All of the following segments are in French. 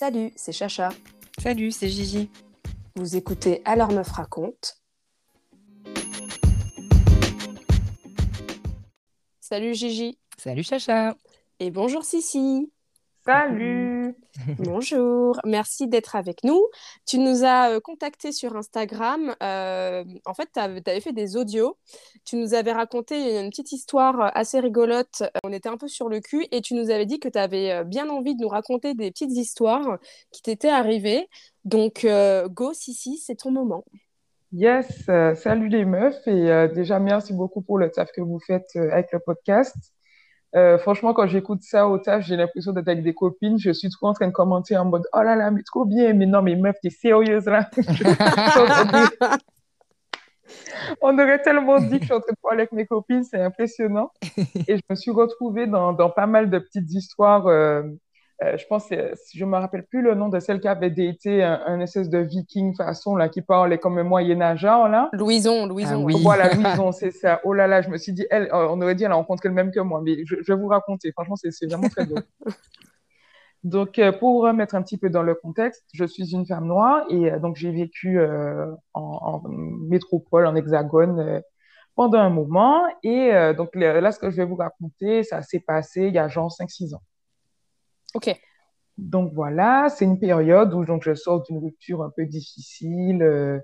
Salut, c'est Chacha. Salut, c'est Gigi. Vous écoutez Alors Meuf raconte. Salut Gigi. Salut Chacha. Et bonjour Sissi. Salut. Bonjour, merci d'être avec nous. Tu nous as euh, contacté sur Instagram. Euh, en fait, tu avais fait des audios. Tu nous avais raconté une petite histoire assez rigolote. On était un peu sur le cul et tu nous avais dit que tu avais bien envie de nous raconter des petites histoires qui t'étaient arrivées. Donc, euh, go, Sissi, c'est ton moment. Yes, salut les meufs et déjà merci beaucoup pour le taf que vous faites avec le podcast. Euh, franchement, quand j'écoute ça au taf, j'ai l'impression d'être avec des copines. Je suis trop en train de commenter en mode Oh là là, mais trop bien. Mais non, mais meuf, t'es sérieuse là. On aurait tellement dit que je suis en train de parler avec mes copines, c'est impressionnant. Et je me suis retrouvée dans, dans pas mal de petites histoires euh, euh, je pense, je me rappelle plus le nom de celle qui avait été un, un espèce de viking façon, là, qui parlait comme un moyen-âgeur, là. Louison, Louison. Ah, oui. Voilà, Louison, c'est ça. Oh là là, je me suis dit, elle, euh, on aurait dit, elle a rencontré le même que moi, mais je, je vais vous raconter. Franchement, c'est vraiment très drôle. donc, euh, pour remettre un petit peu dans le contexte, je suis une femme noire et donc j'ai vécu en, en, métropole, en hexagone, pendant un moment. Et donc là, ce que je vais vous raconter, ça s'est passé il y a genre 5-6 ans. Donc voilà, c'est une période où donc, je sors d'une rupture un peu difficile. Euh,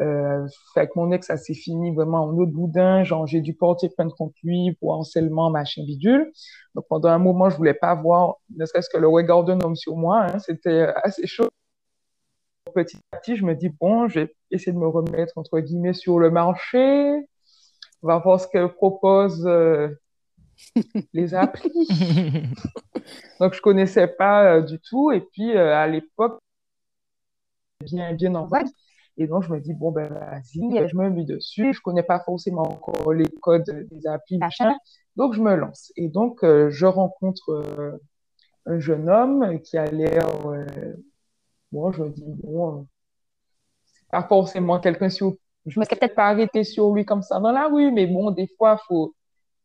euh, avec mon ex, ça s'est fini vraiment en autre boudin. J'ai dû porter plainte contre lui pour harcèlement, machin bidule. Donc pendant un moment, je voulais pas voir ne serait-ce que le regard d'un homme sur moi. Hein. C'était assez chaud. Petit à petit, je me dis, bon, je vais essayer de me remettre, entre guillemets, sur le marché. On va voir ce qu'elle propose euh, les applis. Donc, je connaissais pas euh, du tout. Et puis, euh, à l'époque, bien, bien en vague. Et donc, je me dis, bon, ben, vas-y, je me mets dessus. Je connais pas forcément encore les codes des applis, machin. Donc, je me lance. Et donc, euh, je rencontre un jeune homme qui a l'air, bon, je me dis, bon, c'est pas forcément quelqu'un sur, je me serais peut-être pas arrêté sur lui comme ça dans la rue, mais bon, des fois, faut,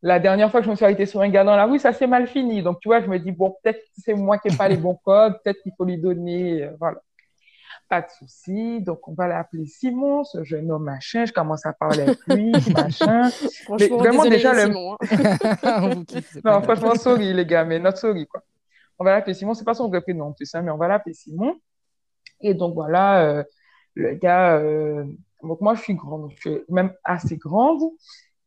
la dernière fois que je me suis arrêtée sur un gars dans la rue, ça s'est mal fini. Donc, tu vois, je me dis, bon, peut-être que c'est moi qui n'ai pas les bons codes, peut-être qu'il faut lui donner, euh, voilà. Pas de souci. Donc, on va l'appeler Simon, ce jeune homme machin. Je commence à parler avec lui, machin. Franchement, mais vraiment, déjà, le... Simon, hein. non, franchement, sorry, les gars, mais notre sorry, quoi. On va l'appeler Simon. C'est pas son vrai prénom, plus, hein, mais on va l'appeler Simon. Et donc, voilà, euh, le gars, euh... donc moi, je suis grande, je suis même assez grande.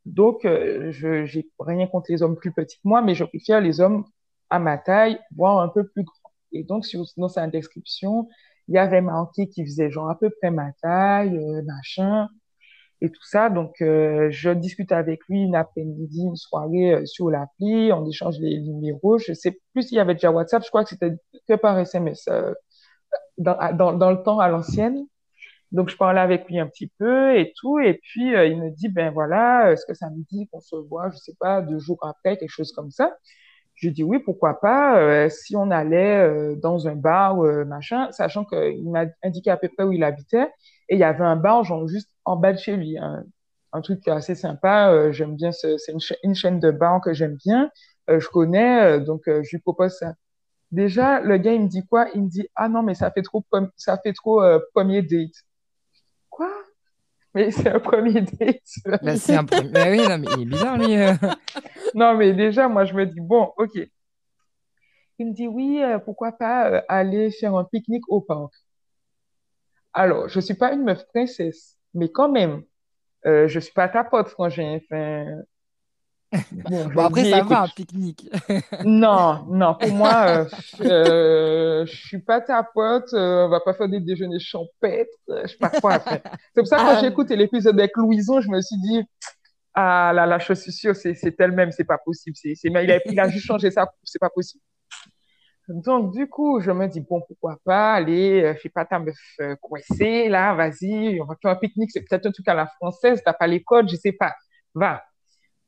Donc, euh, je j'ai rien contre les hommes plus petits que moi, mais je préfère les hommes à ma taille, voire un peu plus grands. Et donc, sur, dans sa description, il y avait marqué qu'il faisait genre à peu près ma taille, euh, machin, et tout ça. Donc, euh, je discute avec lui une après-midi, une soirée sur l'appli, on échange les numéros. Je sais plus s'il y avait déjà WhatsApp, je crois que c'était que par SMS dans le temps à l'ancienne. Donc, je parlais avec lui un petit peu et tout. Et puis, euh, il me dit, ben voilà, est-ce que ça me dit qu'on se voit, je sais pas, deux jours après, quelque chose comme ça. Je dis oui, pourquoi pas, euh, si on allait euh, dans un bar ou euh, machin, sachant qu'il m'a indiqué à peu près où il habitait. Et il y avait un bar, genre juste en bas de chez lui. Un, truc assez sympa. j'aime bien, ce, c'est une, chaîne de bar que j'aime bien. je connais, donc je lui propose ça. Déjà, le gars, il me dit quoi? Il me dit, ah non, mais ça fait trop, ça fait trop premier date. Quoi? Mais c'est un premier date. Bah, c'est un premier. Mais oui, non, mais il est bizarre, lui. Euh... non, mais déjà, moi, je me dis, bon, OK. Il me dit, oui, euh, pourquoi pas euh, aller faire un pique-nique au parc? Alors, je suis pas une meuf princesse, mais quand même, je suis pas ta pote, frangin. Enfin, Bon, bon après, dis, ça écoute, va, un pique-nique. non, non, pour moi, euh, euh, je suis pas ta pote, euh, on va pas faire des déjeuners champêtres, je sais pas quoi. C'est pour ça que quand j'ai écouté l'épisode avec Louison, je me suis dit, ah là là, je suis sûre, c'est elle-même, c'est pas possible. C'est, il, a, il a juste changé ça, c'est pas possible. Donc, du coup, je me dis, bon, pourquoi pas, allez, fais pas ta meuf coincée, là, vas-y, on va faire un pique-nique, c'est peut-être un truc à la française, t'as pas les codes, je sais pas, va.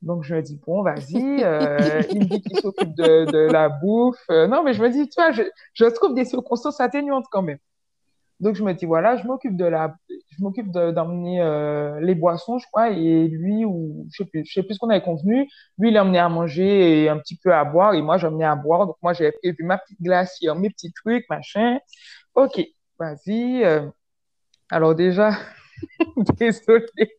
Donc, je me dis, bon, vas-y, euh, il me dit qu'il s'occupe de, la bouffe. Euh, non, mais je me dis, tu vois, je, trouve des circonstances atténuantes quand même. Donc, je me dis, voilà, je m'occupe d'emmener euh, les boissons, je crois, et lui, ou je sais sais plus ce qu'on avait convenu. Lui, il emmené à manger et un petit peu à boire, et moi, j'emmenais à boire. Donc, moi, j'avais prévu ma petite glacière, mes petits trucs, machin. OK, vas-y. Euh. alors, déjà, désolé.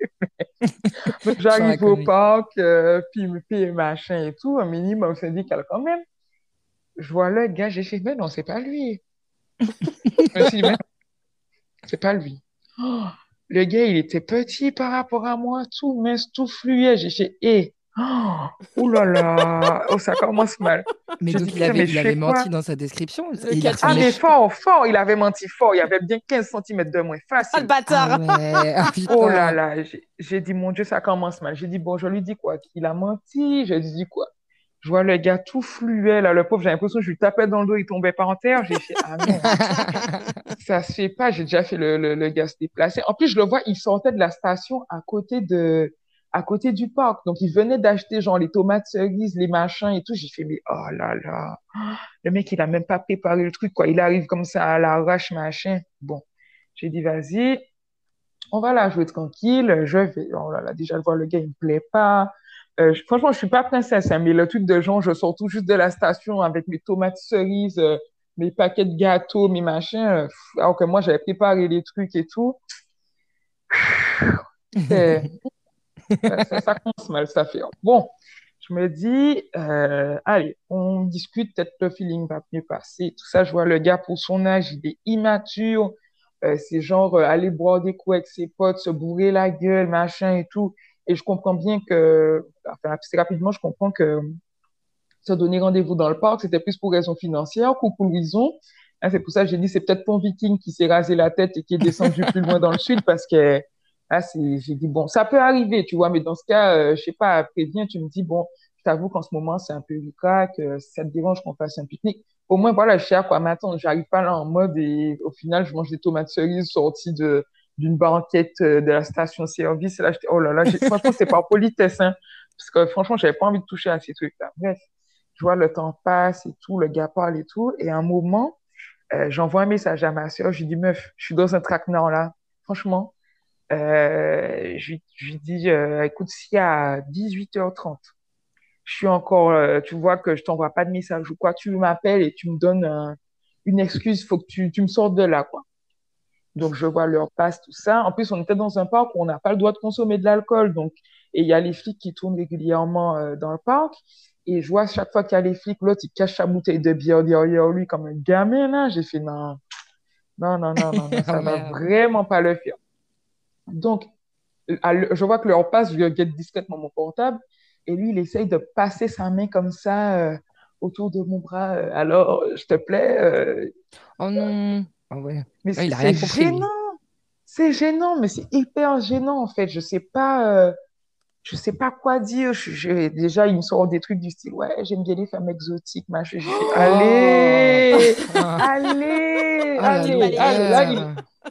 J'arrive au parc, euh, puis, puis machin et tout, un minimum syndical quand même. Je vois le gars, j'ai fait, mais non, c'est pas lui. mais c'est pas lui. Oh, le gars, il était petit par rapport à moi, tout mince, tout fluide. J'ai fait, hé, oh, là là, oh, ça commence mal. Mais donc, il avait, il avait menti dans sa description. Il ah, mais fort, fort, il avait menti fort. Il avait bien 15 cm de moins. Facile. Ah, le bâtard. Ah oh là là, j'ai dit, mon Dieu, ça commence mal. J'ai dit, bon, je lui dis quoi? Qu'il a menti. J'ai dit quoi? Je vois le gars tout fluet, là, le pauvre, j'ai l'impression que je lui tapais dans le dos, il tombait pas en terre. J'ai fait, ah non, ça se fait pas, j'ai déjà fait le, le, le, gars se déplacer. En plus, je le vois, il sortait de la station à côté de, à côté du parc. Donc, il venait d'acheter, genre, les tomates cerises, les machins et tout. J'ai fait, mais oh là là, le mec, il a même pas préparé le truc, quoi. Il arrive comme ça à l'arrache, machin. Bon, j'ai dit, vas-y, on va la jouer tranquille. Je vais, oh là là, déjà, je vois le gars, il me plaît pas euh, franchement, je suis pas princesse, hein, mais le truc de genre, je sors tout juste de la station avec mes tomates cerises, euh, mes paquets de gâteaux, mes machins, euh, alors que moi, j'avais préparé les trucs et tout. ça, commence mal, ça fait. Bon, je me dis, allez, on discute, peut-être le feeling va mieux passer. Tout ça, je vois le gars pour son âge, il est immature. c'est genre aller boire des coups avec ses potes, se bourrer la gueule, machin et tout. Et je comprends bien que, enfin, assez rapidement, je comprends que se donner rendez-vous dans le parc, c'était plus pour raison financière. Coucou Louison. Hein, c'est pour ça que j'ai dit, c'est peut-être ton viking qui s'est rasé la tête et qui est descendu plus loin dans le sud parce que, ah, j'ai dit, bon, ça peut arriver, tu vois, mais dans ce cas, euh, je sais pas, après bien, tu me dis, bon, je t'avoue qu'en ce moment, c'est un peu ricac, que ça te dérange qu'on fasse un pique-nique. Au moins, voilà, je sais à quoi m'attendre. J'arrive pas là en mode et au final, je mange des tomates cerises sorties de, d'une banquette euh, de la station-service. Là, j'étais, oh là là, franchement, c'est pas politesse, hein, parce que franchement, j'avais pas envie de toucher à ces trucs-là. Bref, je vois le temps passe et tout, le gars parle et tout, et à un moment, euh, j'envoie un message à ma soeur, je dis, meuf, je suis dans un traquenard là, franchement. Euh, je, lui dis, euh, écoute, si à 18h30, je suis encore, tu vois que je t'envoie pas de message ou quoi, tu m'appelles et tu me donnes une excuse, faut que tu, tu me sortes de là, quoi. Donc, je vois leur passe, tout ça. En plus, on était dans un parc où on n'a pas le droit de consommer de l'alcool. Donc, et il y a les flics qui tournent régulièrement euh, dans le parc. Et je vois chaque fois qu'il y a les flics, l'autre, il cache sa bouteille de bière derrière lui comme un gamin, là. J'ai fait non, non, non, non, non, ça va vraiment pas le faire. Donc, je vois que leur passe, je guette discrètement mon portable. Et lui, il essaye de passer sa main comme ça euh, autour de mon bras. Euh, alors, je te plaît. Oh non. Ah ouais. Mais c'est gênant. C'est gênant, mais c'est hyper gênant en fait. Je sais pas, euh, je sais pas quoi dire. Je, déjà, il me sort des trucs du style, ouais, j'aime bien les femmes exotiques, machin. Oh allez, allez, oh allez, allez,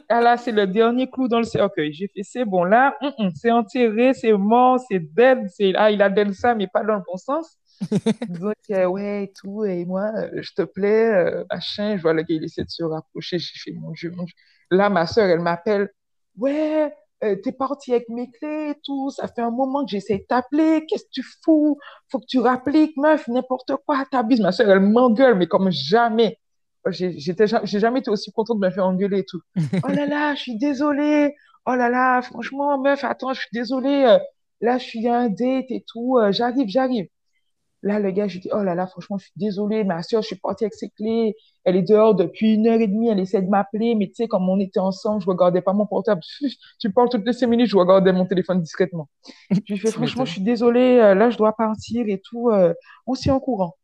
ah là, c'est le dernier clou dans le cercueil. J'ai fait, c'est bon, là, mm, mm, c'est enterré, c'est mort, c'est dead. Ah, il a dead ça, mais pas dans le bon sens. Donc, euh, ouais, tout, et moi, euh, je te plais, euh, machin. Je vois le gars, il essaie de se rapprocher. J'ai fait, mon Dieu, mon Dieu. Là, ma soeur, elle m'appelle, ouais, t'es parti avec mes clés et tout. Ça fait un moment que j'essaie de t'appeler. Qu'est-ce que tu fous? Faut que tu rappliques, meuf, n'importe quoi, t'abuses. Ma soeur, elle m'engueule, mais comme jamais. J'étais, j'ai jamais été aussi contente de me faire engueuler et tout. oh là là, je suis désolée. Oh là là, franchement, meuf, attends, je suis désolée. Là, je suis à un date et tout. J'arrive, j'arrive. Là, le gars, je dis, oh là là, franchement, je suis désolée, ma soeur, je suis partie avec ses clés. Elle est dehors depuis une heure et demie, elle essaie de m'appeler, mais tu sais, comme on était ensemble, je regardais pas mon portable. Tu parles toutes les cinq minutes, je regardais mon téléphone discrètement. Je lui fais, franchement, je suis désolée, euh, là, je dois partir et tout. Euh, on s'y en courant.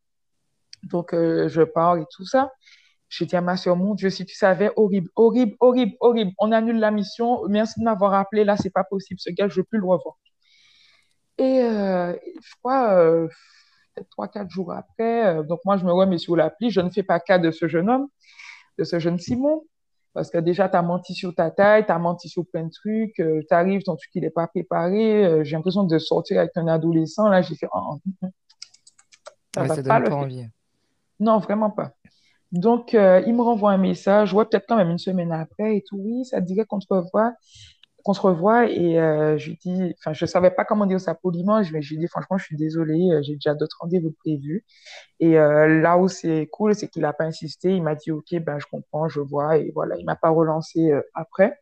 Donc, euh, je pars et tout ça. Je dis à ma soeur, mon Dieu, si tu savais, horrible, horrible, horrible, horrible. On annule la mission. Merci de m'avoir appelé. Là, c'est pas possible. Ce gars, je veux plus le revoir. Et je crois, trois, quatre jours après. Euh, donc, moi, je me remets sur l'appli. Je ne fais pas cas de ce jeune homme, de ce jeune Simon. Parce que déjà, tu as menti sur ta taille, tu as menti sur plein de trucs, euh, tu arrives, ton truc, il n'est pas préparé. Euh, j'ai l'impression de sortir avec un adolescent. Là, j'ai fait. Oh, ça va pas, envie. Non, vraiment pas. Donc, euh, il me renvoie un message, ouais, peut-être quand même une semaine après et tout. Oui, ça dirait qu'on se revoit. Et euh, je lui dis, enfin, je savais pas comment dire ça poliment. Je, je lui dis, franchement, je suis désolée, euh, j'ai déjà d'autres rendez-vous prévus. Et là où c'est cool, c'est qu'il a pas insisté. Il m'a dit, OK, ben, je comprends, je vois. Et voilà, il m'a pas relancé après.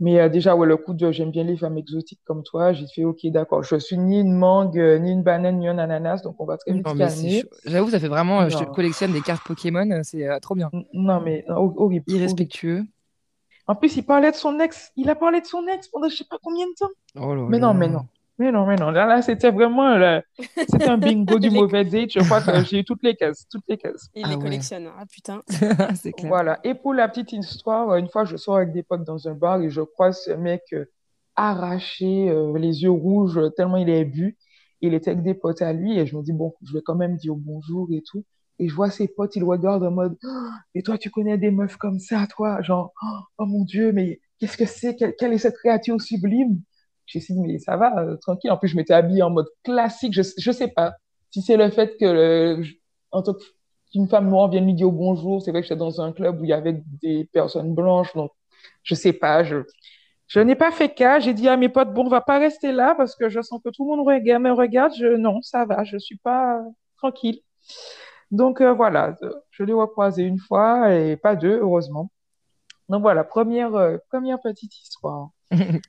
Mais euh, déjà, ouais, le coup de j'aime bien les femmes exotiques comme toi, j'ai fait OK, d'accord. Je suis ni une mangue, euh, ni une banane, ni un ananas, donc on va très vite non, calmer. J'avoue, ça fait vraiment. Je collectionne des cartes Pokémon, c'est euh, trop bien. Non, mais horrible. Irrespectueux. En plus, il parlait de son ex. Il a parlé de son ex pendant je sais pas combien de temps. Oh là mais non, mais non. Mais non, mais non. Là, c'était vraiment c'était un bingo du mauvais date. Je crois que j'ai eu toutes les cases. Toutes les cases. Il les ah collectionne. Ah putain. c'est clair. Voilà. Et pour la petite histoire, une fois, je sors avec des potes dans un bar et je croise ce mec euh, arraché, euh, les yeux rouges, tellement il est bu. Il était avec des potes à lui et je me dis, bon, je vais quand même dire bonjour et tout. Et je vois ses potes, ils le regardent en mode, oh, et toi, tu connais des meufs comme ça, toi? Genre, oh, mon Dieu, mais qu'est-ce que c'est? quelle est cette créature sublime? J'ai dit, mais ça va, euh, tranquille. En plus, je m'étais habillée en mode classique. Je, je sais pas si c'est le fait que, en tant qu'une femme noire vienne lui dire bonjour. C'est vrai que j'étais dans un club où il y avait des personnes blanches. Donc, je sais pas. Je, je n'ai pas fait cas. J'ai dit à mes potes, bon, on va pas rester là parce que je sens que tout le monde regarde, me regarde. Je, non, ça va. Je suis pas tranquille. Donc, euh, voilà. Je l'ai recroisé une fois et pas deux, heureusement. Donc, voilà. Première, euh, première petite histoire.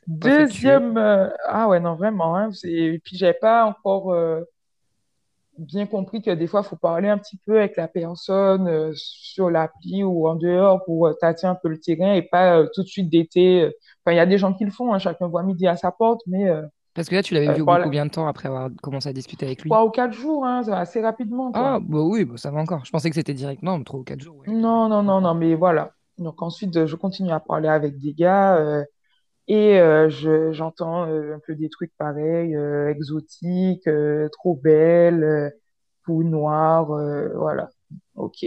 Deuxième, euh, ah ouais, non, vraiment. Hein, et puis, j'avais pas encore euh, bien compris que des fois, il faut parler un petit peu avec la personne euh, sur l'appli ou en dehors pour tâter un peu le terrain et pas tout de suite d'été. Enfin, il y a des gens qui le font, hein, chacun voit midi à sa porte, mais. Parce que là, tu l'avais vu au bout combien de temps après avoir commencé à discuter avec lui? Trois ou quatre jours, hein, assez rapidement, Ah, bah oui, bah, ça va encore. Je pensais que c'était direct. Non, trois ou quatre jours. Non, non, non, non, mais voilà. Donc ensuite, je continue à parler avec des gars. Et euh, je, j'entends euh, un peu des trucs pareils, euh, exotiques, trop belles, peau noire, voilà. Ok.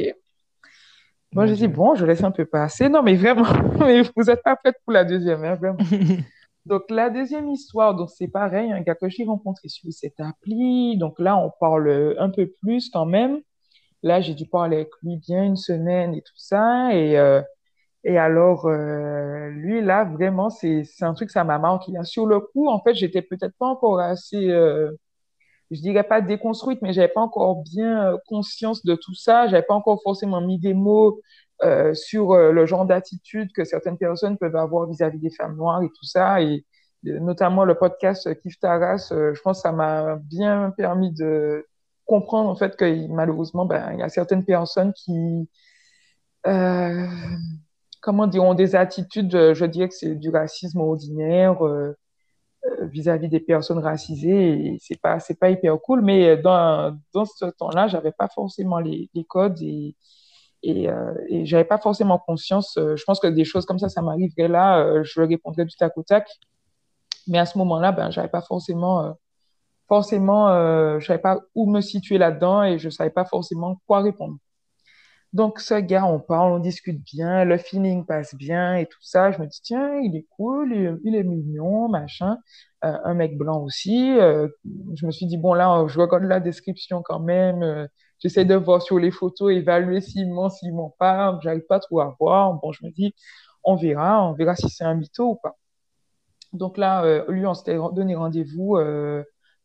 Moi, j'ai dit, bon, je laisse un peu passer. Non, mais vraiment, mais vous n'êtes pas prête pour la deuxième, hein, vraiment. donc, la deuxième histoire, donc c'est pareil, un gars que j'ai rencontré sur cette appli. Donc là, on parle un peu plus quand même. Là, j'ai dû parler avec lui bien une semaine et tout ça. Et et alors, euh, lui, là, vraiment, c'est un truc, ça m'a marqué. Sur le coup, en fait, j'étais peut-être pas encore assez, euh, je dirais pas déconstruite, mais j'avais pas encore bien euh, conscience de tout ça. J'avais pas encore forcément mis des mots euh, sur le genre d'attitude que certaines personnes peuvent avoir vis-à-vis des femmes noires et tout ça. Et notamment le podcast Kif Taras, je pense que ça m'a bien permis de comprendre, en fait, que malheureusement, ben, il y a certaines personnes qui... comment dire, ont des attitudes, euh, je dirais que c'est du racisme ordinaire euh, euh, vis-à-vis des personnes racisées c'est pas c'est pas hyper cool mais dans dans ce temps-là j'avais pas forcément les, codes et et, et j'avais pas forcément conscience je pense que des choses comme ça ça m'arriverait là je répondrais du tac au tac. Mais à ce moment-là ben j'avais pas forcément forcément je savais pas où me situer là-dedans et je savais pas forcément quoi répondre donc, ce gars, on parle, on discute bien, le feeling passe bien et tout ça. Je me dis, tiens, il est cool, il, est mignon, machin. Euh, un mec blanc aussi. Euh, je me suis dit, bon, là, je regarde la description quand même. Euh, j'essaie de voir sur les photos, évaluer s'il ment, s'il ment pas. J'arrive pas trop à voir. Bon, je me dis, on verra, on verra si c'est un mytho ou pas. Donc là, lui, on s'était donné rendez-vous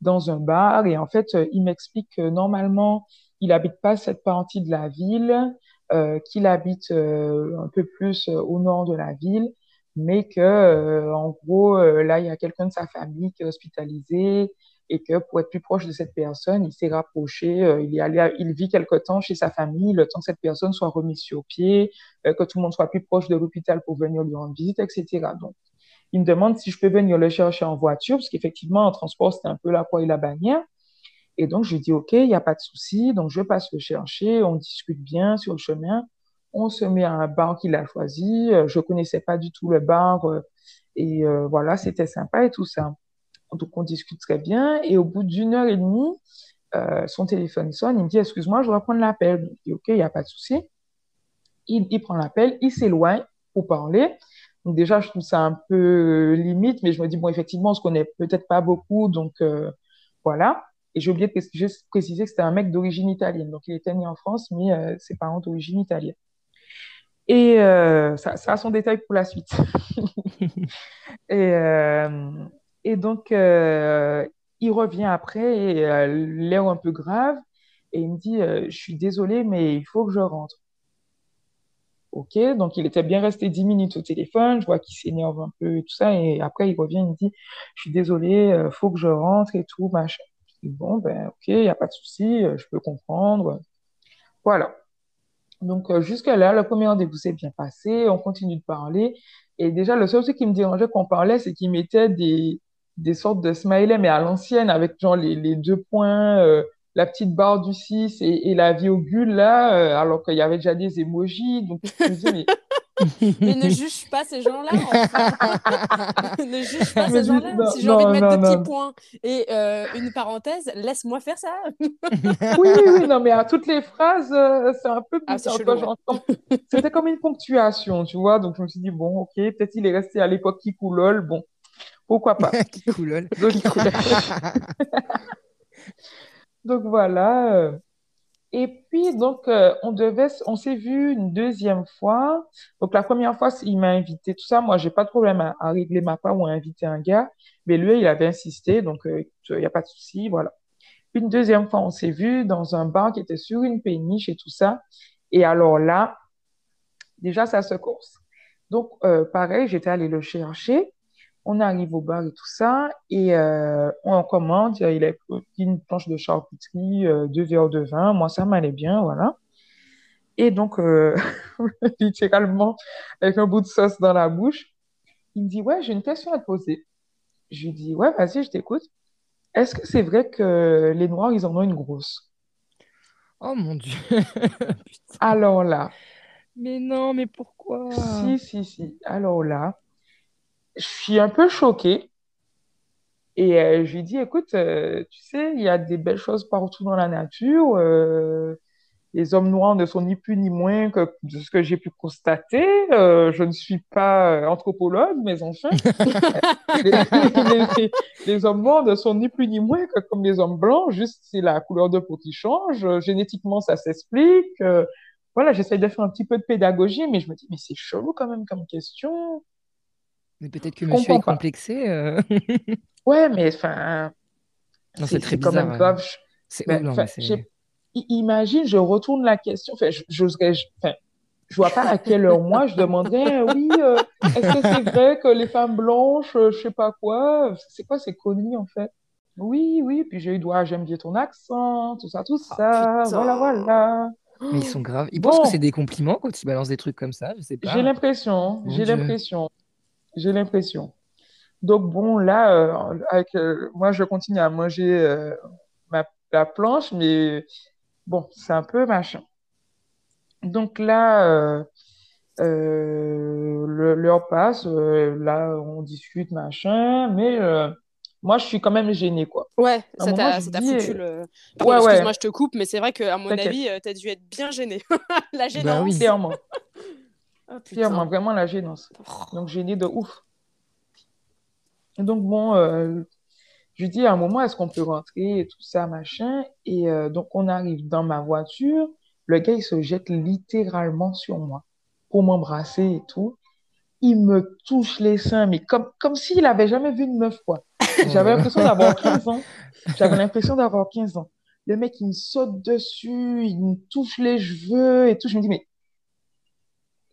dans un bar et en fait, il m'explique que normalement, il habite pas cette partie de la ville, euh, qu'il habite euh, un peu plus euh, au nord de la ville, mais que en gros là il y a quelqu'un de sa famille qui est hospitalisé et que pour être plus proche de cette personne, il s'est rapproché, il est allé, il vit quelque temps chez sa famille, le temps que cette personne soit remise sur pied, que tout le monde soit plus proche de l'hôpital pour venir lui rendre visite, etc. Donc il me demande si je peux venir le chercher en voiture, parce qu'effectivement, en transport, c'était un peu la croix et la bannière. Et donc, je dis, OK, il n'y a pas de souci. Donc, je passe le chercher, on discute bien sur le chemin. On se met à un bar qu'il a choisi. Euh, je connaissais pas du tout le bar. Euh, et euh, voilà, c'était sympa et tout ça. Donc, on discute très bien. Et au bout d'une heure et demie, son téléphone sonne. Il me dit, excuse-moi, je dois prendre l'appel. Je dis, OK, il n'y a pas de souci. Il, prend l'appel, il s'éloigne pour parler. Donc déjà, je trouve ça un peu limite, mais je me dis, bon, effectivement, on se connaît peut-être pas beaucoup, donc voilà. Et j'ai oublié de préciser que c'était un mec d'origine italienne. Donc, il était né en France, mais euh, ses parents d'origine italienne. Et euh, ça, ça, a son détail pour la suite. et, euh, et, donc, il revient après, et l'air un peu grave, et il me dit, je suis désolé, mais il faut que je rentre. Ok, donc il était bien resté 10 minutes au téléphone, je vois qu'il s'énerve un peu et tout ça, et après il revient, il me dit, je suis désolé, il faut que je rentre et tout, machin. Bon, ben, ok, il n'y a pas de souci, euh, je peux comprendre. Voilà. Donc, euh, jusqu'à là, le premier rendez-vous s'est bien passé, on continue de parler. Et déjà, le seul truc qui me dérangeait quand on parlait, c'est qu'il mettait des, des sortes de smiley, mais à l'ancienne, avec genre les, les deux points, euh, la petite barre du 6 et, et la virgule là, alors qu'il y avait déjà des emojis. Donc, me mais mais ne juge pas ces gens-là. ne juge pas ces gens-là. Si j'ai envie de mettre deux petits points et euh, une parenthèse, laisse-moi faire ça. oui, oui, non, mais à toutes les phrases, euh, c'est un peu ah, C'était comme une ponctuation, tu vois. Donc je me suis dit, bon, ok, peut-être il est resté à l'époque Kikoulol. Bon, pourquoi pas. Kikoulol. Donc voilà. Et puis, donc, euh, on devait, on s'est vu une deuxième fois. Donc, la première fois, il m'a invité, tout ça. Moi, j'ai pas de problème à, régler ma part ou à inviter un gars. Mais lui, il avait insisté. Donc, euh, il n'y a pas de souci. Voilà. Une deuxième fois, on s'est vu dans un bar qui était sur une péniche et tout ça. Et alors là, déjà, ça se course. Donc, euh, pareil, j'étais allée le chercher. On arrive au bar et tout ça, et euh, on commande. Il a une planche de charcuterie, euh, deux verres de vin. Moi, ça m'allait bien, voilà. Et donc, euh, littéralement, avec un bout de sauce dans la bouche, il me dit Ouais, j'ai une question à te poser. Je lui dis Ouais, vas-y, je t'écoute. Est-ce que c'est vrai que les Noirs, ils en ont une grosse? Oh mon Dieu Alors là. Mais non, mais pourquoi? Si, si, si. Alors là, je suis un peu choquée. Et euh, je lui dis, écoute, euh, tu sais, il y a des belles choses partout dans la nature. Euh, les hommes noirs ne sont ni plus ni moins que de ce que j'ai pu constater. je ne suis pas anthropologue, mais enfin, les, hommes noirs ne sont ni plus ni moins que comme les hommes blancs, juste c'est la couleur de peau qui change. Génétiquement, ça s'explique. voilà, j'essaie de faire un petit peu de pédagogie, mais je me dis, mais c'est chelou quand même comme question. Mais peut-être que monsieur est complexé. Euh. ouais, mais enfin. c'est très bizarre. Quand même grave. Imagine, je retourne la question. Enfin, j'oserais. Enfin, je vois pas à quelle heure moi je demanderais oui euh, est-ce que c'est vrai que les femmes blanches euh, je sais pas quoi c'est quoi ces conneries en fait? Oui oui puis j'ai eu doigt j'aime bien ton accent tout ça tout ah, ça voilà voilà mais ils sont graves ils pensent que c'est des compliments quand ils balancent des trucs comme ça je sais pas j'ai l'impression j'ai l'impression j'ai l'impression. Donc bon, là, euh, avec, euh, moi, je continue à manger euh, ma, la planche, mais bon, c'est un peu machin. Donc là, l'heure passe, là, on discute, machin, mais moi, je suis quand même gênée, quoi. Ouais, ça t'a foutu le... ouais, excuse-moi, je te coupe, mais c'est vrai qu'à mon avis, tu as dû être bien gênée. la bah gênance. oui. Clairement. Oh, vraiment la gênance. Donc, gêné de ouf. Et donc, bon, euh, je lui dis à un moment, est-ce qu'on peut rentrer et tout ça, machin. Et euh, donc, on arrive dans ma voiture. Le gars, il se jette littéralement sur moi pour m'embrasser et tout. Il me touche les seins, mais comme, comme s'il avait jamais vu une meuf, quoi. J'avais l'impression d'avoir 15 ans. J'avais l'impression d'avoir 15 ans. Le mec, il me saute dessus, il me touche les cheveux et tout. Je me dis, mais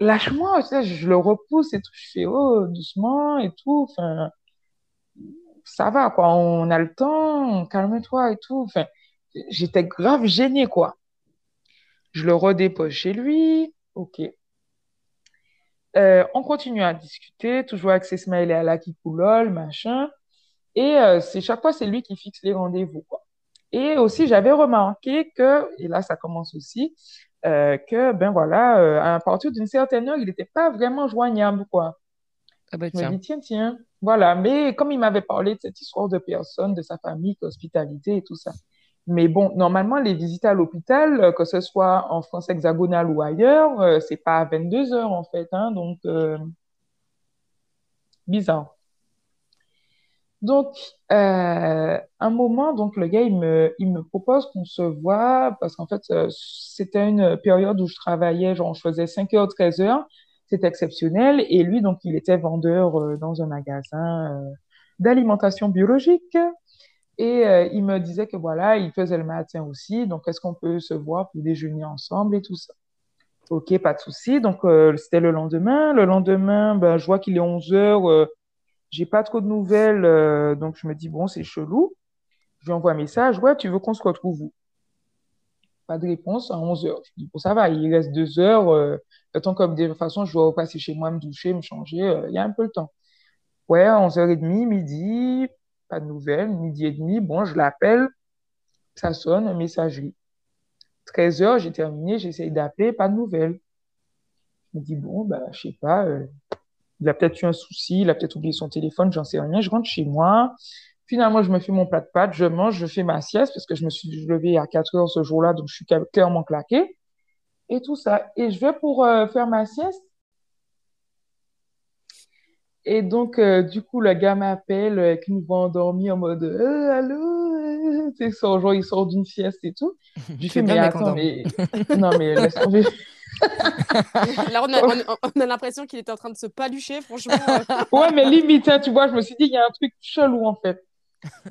lâche-moi, tu sais, je le repousse et tout. Je fais, oh, doucement et tout. Enfin, ça va, quoi. On a le temps, calme-toi et tout. Enfin, j'étais grave gênée, quoi. Je le redépose chez lui. OK. Euh, on continue à discuter, toujours avec ses smileys à la lol, machin. Et euh, c'est chaque fois, c'est lui qui fixe les rendez-vous, quoi. Et aussi, j'avais remarqué que, et là, ça commence aussi, euh, que, ben voilà, euh, à partir d'une certaine heure, il n'était pas vraiment joignable, quoi. Ah ben, je me dis, tiens, tiens, voilà. Mais comme il m'avait parlé de cette histoire de personne, de sa famille, l'hospitalité et tout ça. Mais bon, normalement, les visites à l'hôpital, euh, que ce soit en France hexagonale ou ailleurs, c'est pas à 22 heures, en fait, hein, donc, bizarre. Donc, euh, un moment, donc le gars, il me, il me propose qu'on se voit parce qu'en fait, euh, c'était une période où je travaillais, genre, je faisais 5 heures, 13 heures. C'était exceptionnel. Et lui, donc, il était vendeur euh, dans un magasin d'alimentation biologique. Et il me disait que voilà, il faisait le matin aussi. Donc, est-ce qu'on peut se voir pour déjeuner ensemble et tout ça? Ok, pas de souci. Donc, c'était le lendemain. Le lendemain, ben, je vois qu'il est 11 heures. J'ai pas trop de nouvelles. euh, donc, je me dis, bon, c'est chelou. Je lui envoie un message. Ouais, tu veux qu'on se retrouve où? Pas de réponse à 11 heures. Je dis, bon, ça va, il reste deux heures. Euh, le comme de toute façon, je dois repasser chez moi, me doucher, me changer. euh, Il y a un peu le temps. Ouais, 11h30, midi, pas de nouvelles. Midi et demi, bon, je l'appelle. Ça sonne, messagerie. 13 heures, j'ai terminé, j'essaye d'appeler, pas de nouvelles. Je me dis, bon, bah, je sais pas, euh, il a peut-être eu un souci, il a peut-être oublié son téléphone, j'en sais rien. Je rentre chez moi. Finalement, je me fais mon plat de pâtes, je mange, je fais ma sieste parce que je me suis levée à 4 heures ce jour-là, donc je suis clairement claquée. Et tout ça. Et je vais pour euh, faire ma sieste. Et donc, euh, du coup, le gars m'appelle euh, avec une voix endormie en mode euh, Allô? euh Tu sais, son genre, il sort d'une sieste et tout. Je fais, mais attends, mais. Non, mais laisse tomber. Là, on a, on- on a l'impression qu'il était en train de se palucher, franchement. euh. Ouais, mais limite, hein, tu vois, je me suis dit, il y a un truc chelou, en fait.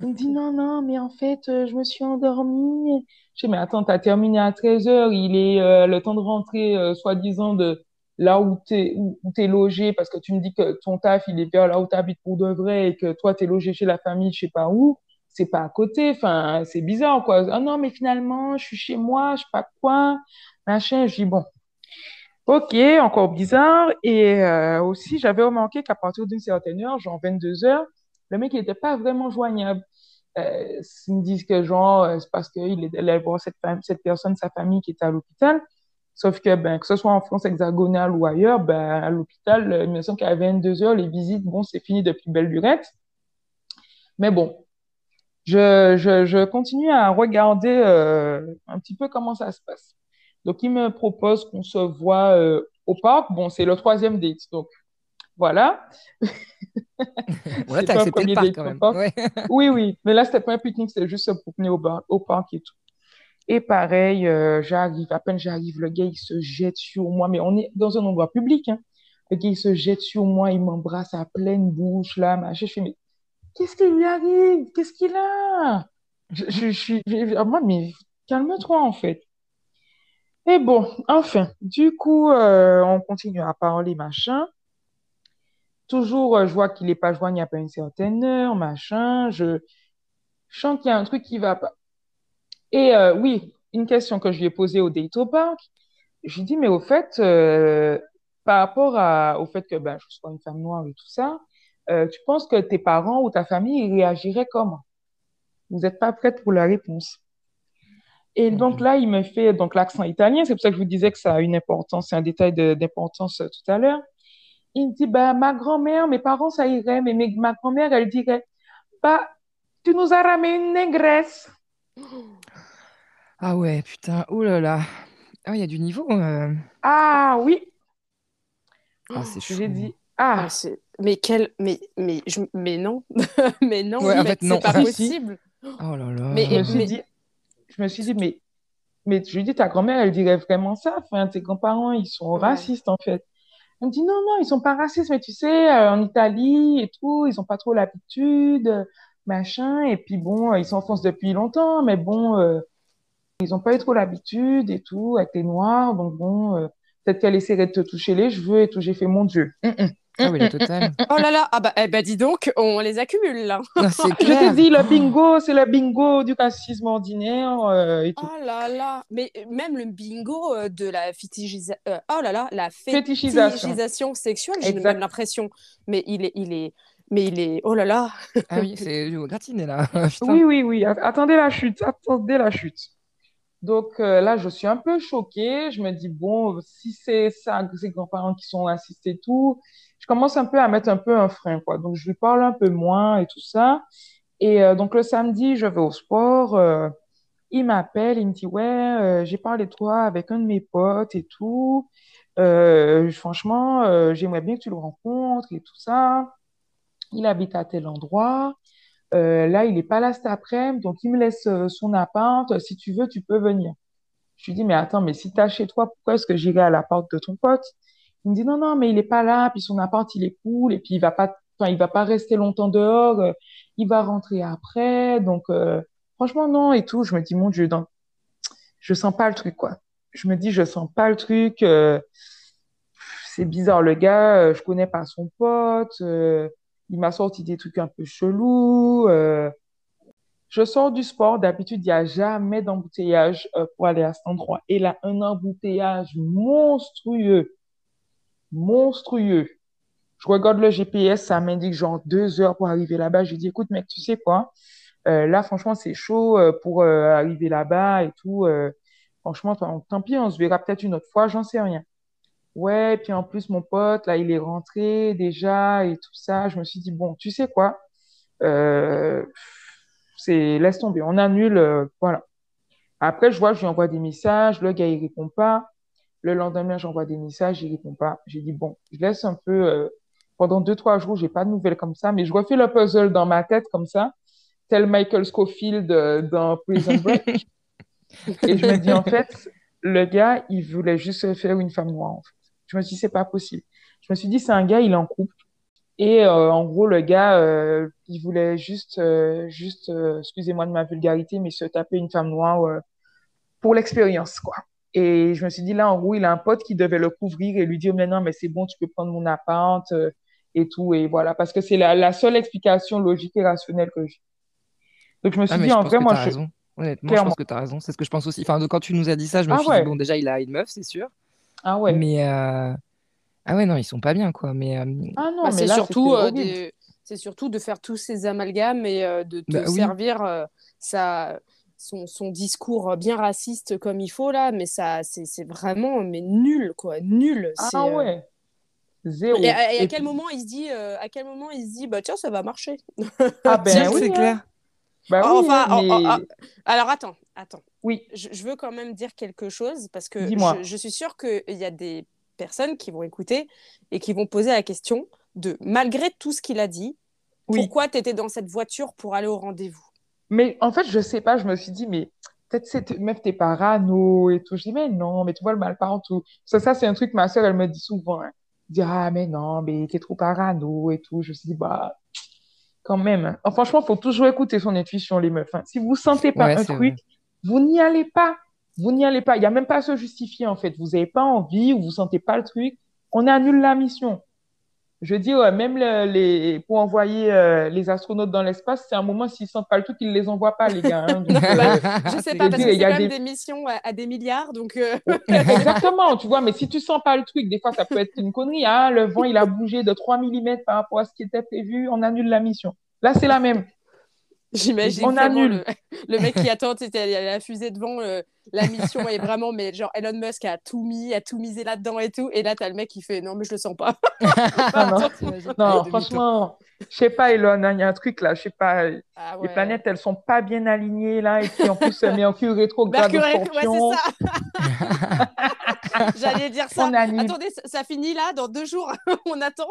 Il me dit, non, non, mais en fait, euh, je me suis endormie. Je dis, mais attends, t'as terminé à 13 heures, il est euh, le temps de rentrer, soi-disant, de là où t'es, où, logé, parce que tu me dis que ton taf, il est vers là où t'habites pour de vrai, et que toi, t'es logé chez la famille, je sais pas où. C'est pas à côté, enfin, c'est bizarre, quoi. Ah non, mais finalement, je suis chez moi, je sais pas quoi, machin. Je dis, bon. Ok, encore bizarre. Et euh, aussi, j'avais remarqué qu'à partir d'une certaine heure, genre 22 heures, le mec, n'était pas vraiment joignable. Euh, ils me disent que genre, euh, c'est parce qu'il est allé voir cette, personne, sa famille qui était à l'hôpital. Sauf que, ben, que ce soit en France hexagonale ou ailleurs, ben, à l'hôpital, il me semble qu'à 22 heures, les visites, bon, c'est fini depuis belle lurette. Mais bon, je, je, je continue à regarder un petit peu comment ça se passe. Donc, il me propose qu'on se voit euh, au parc. Bon, c'est le troisième date. Donc, voilà. Ouais, C'est t'as accepté le premier parc date quand même. parc. Ouais. Oui, oui. Mais là, c'était pas un pique-nique, c'était juste pour venir au, bar, au parc et tout. Et pareil, euh, j'arrive, à peine j'arrive, le gars, il se jette sur moi. Mais on est dans un endroit public, hein. Le gars, il se jette sur moi, il m'embrasse à pleine bouche, là, machin. Je fais, mais qu'est-ce qui lui arrive? Qu'est-ce qu'il a? Je, je, suis, je- moi, mais calme-toi, en fait. Et bon, enfin, du coup, euh, on continue à parler, machin. Toujours, euh, je vois qu'il est pas joignable à une certaine heure, machin. Je, sens qu'il y a un truc qui va pas. Et euh, oui, une question que je lui ai posée au date au parc, je lui ai dit, mais au fait, par rapport au fait que ben, je sois une femme noire et tout ça, tu penses que tes parents ou ta famille réagiraient comment? Vous n'êtes pas prête pour la réponse. Et donc Ok. là, il me fait donc l'accent italien. C'est pour ça que je vous disais que ça a une importance, c'est un détail d'importance euh, tout à l'heure. Il me dit, bah, ma grand-mère, mes parents, ça irait, mais mes- ma grand-mère, elle dirait, bah, tu nous as ramené une négresse. Ah ouais, putain, oh là là. Ah, il y a du niveau. euh. Ah oui, Ah, c'est chaud. j'ai dit, Ah, ah, c'est... Mais quel... Mais, mais, je... mais non. mais non, Ouais, en mais fait, non. c'est pas si. possible. Oh là Mais- je me là. mais- dit, je me suis dit, mais, mais je lui dis, ta grand-mère, elle dirait vraiment ça. Enfin, tes grands-parents, ils sont racistes, en fait. Elle me dit, non, non, ils sont pas racistes, mais tu sais, euh, en Italie et tout, ils ont pas trop l'habitude, machin. Et puis bon, euh, ils sont en France depuis longtemps, mais bon, euh, ils ont pas eu trop l'habitude et tout, avec les Noirs. Donc bon, euh, peut-être qu'elle essaierait de te toucher les cheveux et tout. J'ai fait, mon Dieu. Ah oui, la totale. Oh là là, ah bah, eh bah dis donc, on les accumule là. Non, Je t'ai clair. dit, le bingo, c'est le bingo du racisme ordinaire euh, et tout. Oh là là, mais euh, même le bingo euh, de la fétichisation, oh là là, la Fétichisation. fétichisation sexuelle, j'ai même l'impression. Mais il est, il est, mais il est, oh là là. Ah oui, c'est du gratiné là. Oui, oui, oui. Attendez la chute. Attendez la chute. Donc euh, là, je suis un peu choquée. Je me dis, bon, si c'est ça, ces grands-parents qui sont racistes et tout, je commence un peu à mettre un peu un frein, quoi. Donc, je lui parle un peu moins et tout ça. Et euh, donc, le samedi, je vais au sport. euh, il m'appelle, il me dit, ouais, euh, j'ai parlé de toi avec un de mes potes et tout. Franchement, j'aimerais bien que tu le rencontres et tout ça. Il habite à tel endroit. là, il n'est pas là cet après-midi, donc il me laisse son appart. Si tu veux, tu peux venir. Je lui dis, mais attends, mais si tu chez toi, pourquoi est-ce que j'irai à la porte de ton pote? Il me dit, non, non, mais il n'est pas là, puis son appart, il est cool, et puis il va pas, enfin, il va pas rester longtemps dehors, euh, il va rentrer après, donc, euh, franchement, non, et tout. Je me dis, mon Dieu, donc, je sens pas le truc, quoi. Je me dis, je sens pas le truc, euh, c'est bizarre, le gars, je connais pas son pote, il m'a sorti des trucs un peu chelous, je sors du sport, d'habitude, il n'y a jamais d'embouteillage pour aller à cet endroit. Et là, un embouteillage monstrueux, monstrueux. Je regarde le GPS, ça m'indique genre deux heures pour arriver là-bas. Je dis, écoute, mec, tu sais quoi? Euh, là, franchement, c'est chaud euh, pour arriver là-bas et tout. franchement, tant pis, on se verra peut-être une autre fois, j'en sais rien. Ouais, puis en plus, mon pote, là, il est rentré déjà et tout ça. Je me suis dit, bon, tu sais quoi? c'est laisse tomber, on annule, euh, voilà. Après, je vois, je lui envoie des messages, le gars, il répond pas. Le lendemain, j'envoie des messages, il répond pas. J'ai dit, bon, je laisse un peu, euh, pendant deux, trois jours, j'ai pas de nouvelles comme ça, mais je refais le puzzle dans ma tête comme ça, tel Michael Scofield euh, dans Prison Break. Et je me dis, en fait, le gars, il voulait juste faire une femme noire, en fait. Je me suis dit, c'est pas possible. Je me suis dit, c'est un gars, il est en couple. Et euh, en gros, le gars, euh, il voulait juste, euh, juste, excusez-moi de ma vulgarité, mais se taper une femme noire pour l'expérience, quoi. Et je me suis dit, là, en gros, il a un pote qui devait le couvrir et lui dire, mais non, mais c'est bon, tu peux prendre mon appart et tout. Et voilà, parce que c'est la, la, seule explication logique et rationnelle que j'ai. Donc, je me suis ah, dit, en vrai, moi, je... Raison. Honnêtement, je pense que tu as raison. C'est ce que je pense aussi. Enfin, quand tu nous as dit ça, je me ah suis dit, bon, déjà, il a une meuf, c'est sûr. Ah ouais. Mais, ah ouais, non, ils sont pas bien, quoi. Mais, euh, ah non, bah, c'est surtout, euh, c'est surtout de faire tous ces amalgames et euh, de te bah servir ça, son, son, discours bien raciste comme il faut, là. Mais ça, c'est vraiment mais nul, quoi. Nul. Ah ouais. Zéro. Et, à, quel moment il se dit, à quel moment il se dit, bah tiens, ça va marcher? Ah ben oui, c'est clair. Oui, enfin, alors attends, attends. Oui. Je, je, veux quand même dire quelque chose parce que je, je, suis sûre qu'il y a des personnes qui vont écouter et qui vont poser la question de, malgré tout ce qu'il a dit, pourquoi tu étais dans cette voiture pour aller au rendez-vous? Mais en fait, je sais pas, je me suis dit, mais peut-être cette meuf, t'es parano et tout. Je dis, mais non, mais tu vois le mal tout. Ça, ça c'est un truc, ma soeur, elle me dit souvent. Hein. dit, ah, mais non, mais t'es trop parano et tout. Je me suis dit, bah, quand même. franchement, il faut toujours écouter son intuition, les meufs. Hein. Si vous sentez pas un truc, vous n'y allez pas. Vous n'y allez pas. Il n'y a même pas à se justifier, en fait. Vous n'avez pas envie ou vous sentez pas le truc. On annule la mission. Je dis, même les, pour envoyer euh, les astronautes dans l'espace, c'est un moment, s'ils sentent pas le truc, ils les envoient pas, les gars. Hein. Euh, je sais pas, parce que c'est quand même des... missions à, des milliards, donc... Euh. Exactement, tu vois, mais si tu sens pas le truc, des fois, ça peut être une connerie. Ah, le vent, il a bougé de 3 mm par rapport à ce qui était prévu, on annule la mission. Là, c'est la même. J'imagine Le, le, mec qui attend, c'était la fusée devant, euh, la mission est vraiment, mais genre Elon Musk a tout mis, a tout misé là-dedans et tout. Et là, t'as le mec qui fait non, mais je le sens pas. Ah non, franchement, je sais pas, Elon, hein, il y a un truc là, je sais pas, ah les planètes, elles sont pas bien alignées là, et puis en plus, Mercure rétrograde Mercure, ouais, c'est ça. J'allais dire ça. Attendez, ça finit là, dans deux jours, on attend.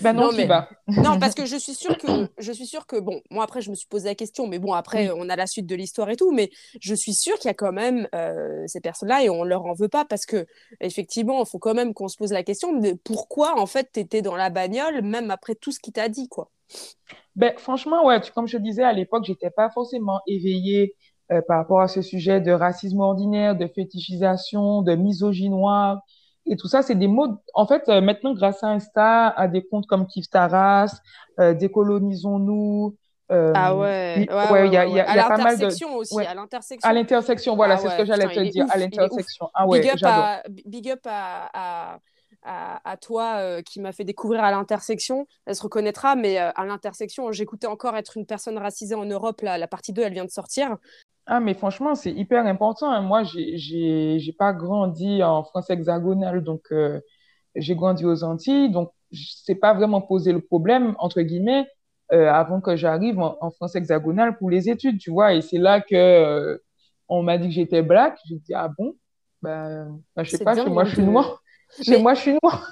Ben non, non mais... non, parce que je suis sûre que, je suis sûre que, bon, moi après, je me suis posé la question, mais bon, après, on a la suite de l'histoire et tout, mais je suis sûre qu'il a quand même euh, ces personnes-là et on leur en veut pas parce que, effectivement, il faut quand même qu'on se pose la question de pourquoi, en fait, tu étais dans la bagnole, même après tout ce qu'il t'a dit, quoi. Ben, franchement, ouais, comme je disais à l'époque, j'étais pas forcément éveillée euh, par rapport à ce sujet de racisme ordinaire, de fétichisation, de misogynoire. Et tout ça, c'est des mots. En fait, euh, maintenant, grâce à Insta, à des comptes comme Kif Taras, euh, ah ouais, ouais, il y a, y a, à pas mal de. aussi, à l'intersection. À l'intersection, voilà, ah c'est ce que j'allais te dire, à l'intersection. Ah ouais, big up, à, big up à, à, toi qui m'a fait découvrir à l'intersection. Elle se reconnaîtra, mais à l'intersection, j'écoutais encore être une personne racisée en Europe. La, la partie 2, elle vient de sortir. Ah, mais franchement, c'est hyper important. Hein. Moi, j'ai pas grandi en France hexagonale, donc euh, j'ai grandi aux Antilles, donc c'est pas vraiment posé le problème, entre guillemets, euh, avant que j'arrive en, France hexagonale pour les études, tu vois. Et c'est là que euh, on m'a dit que j'étais black. J'ai dit, ah bon? Ben, ben je sais pas, chez moi, je suis noire. Chez moi, je suis noire.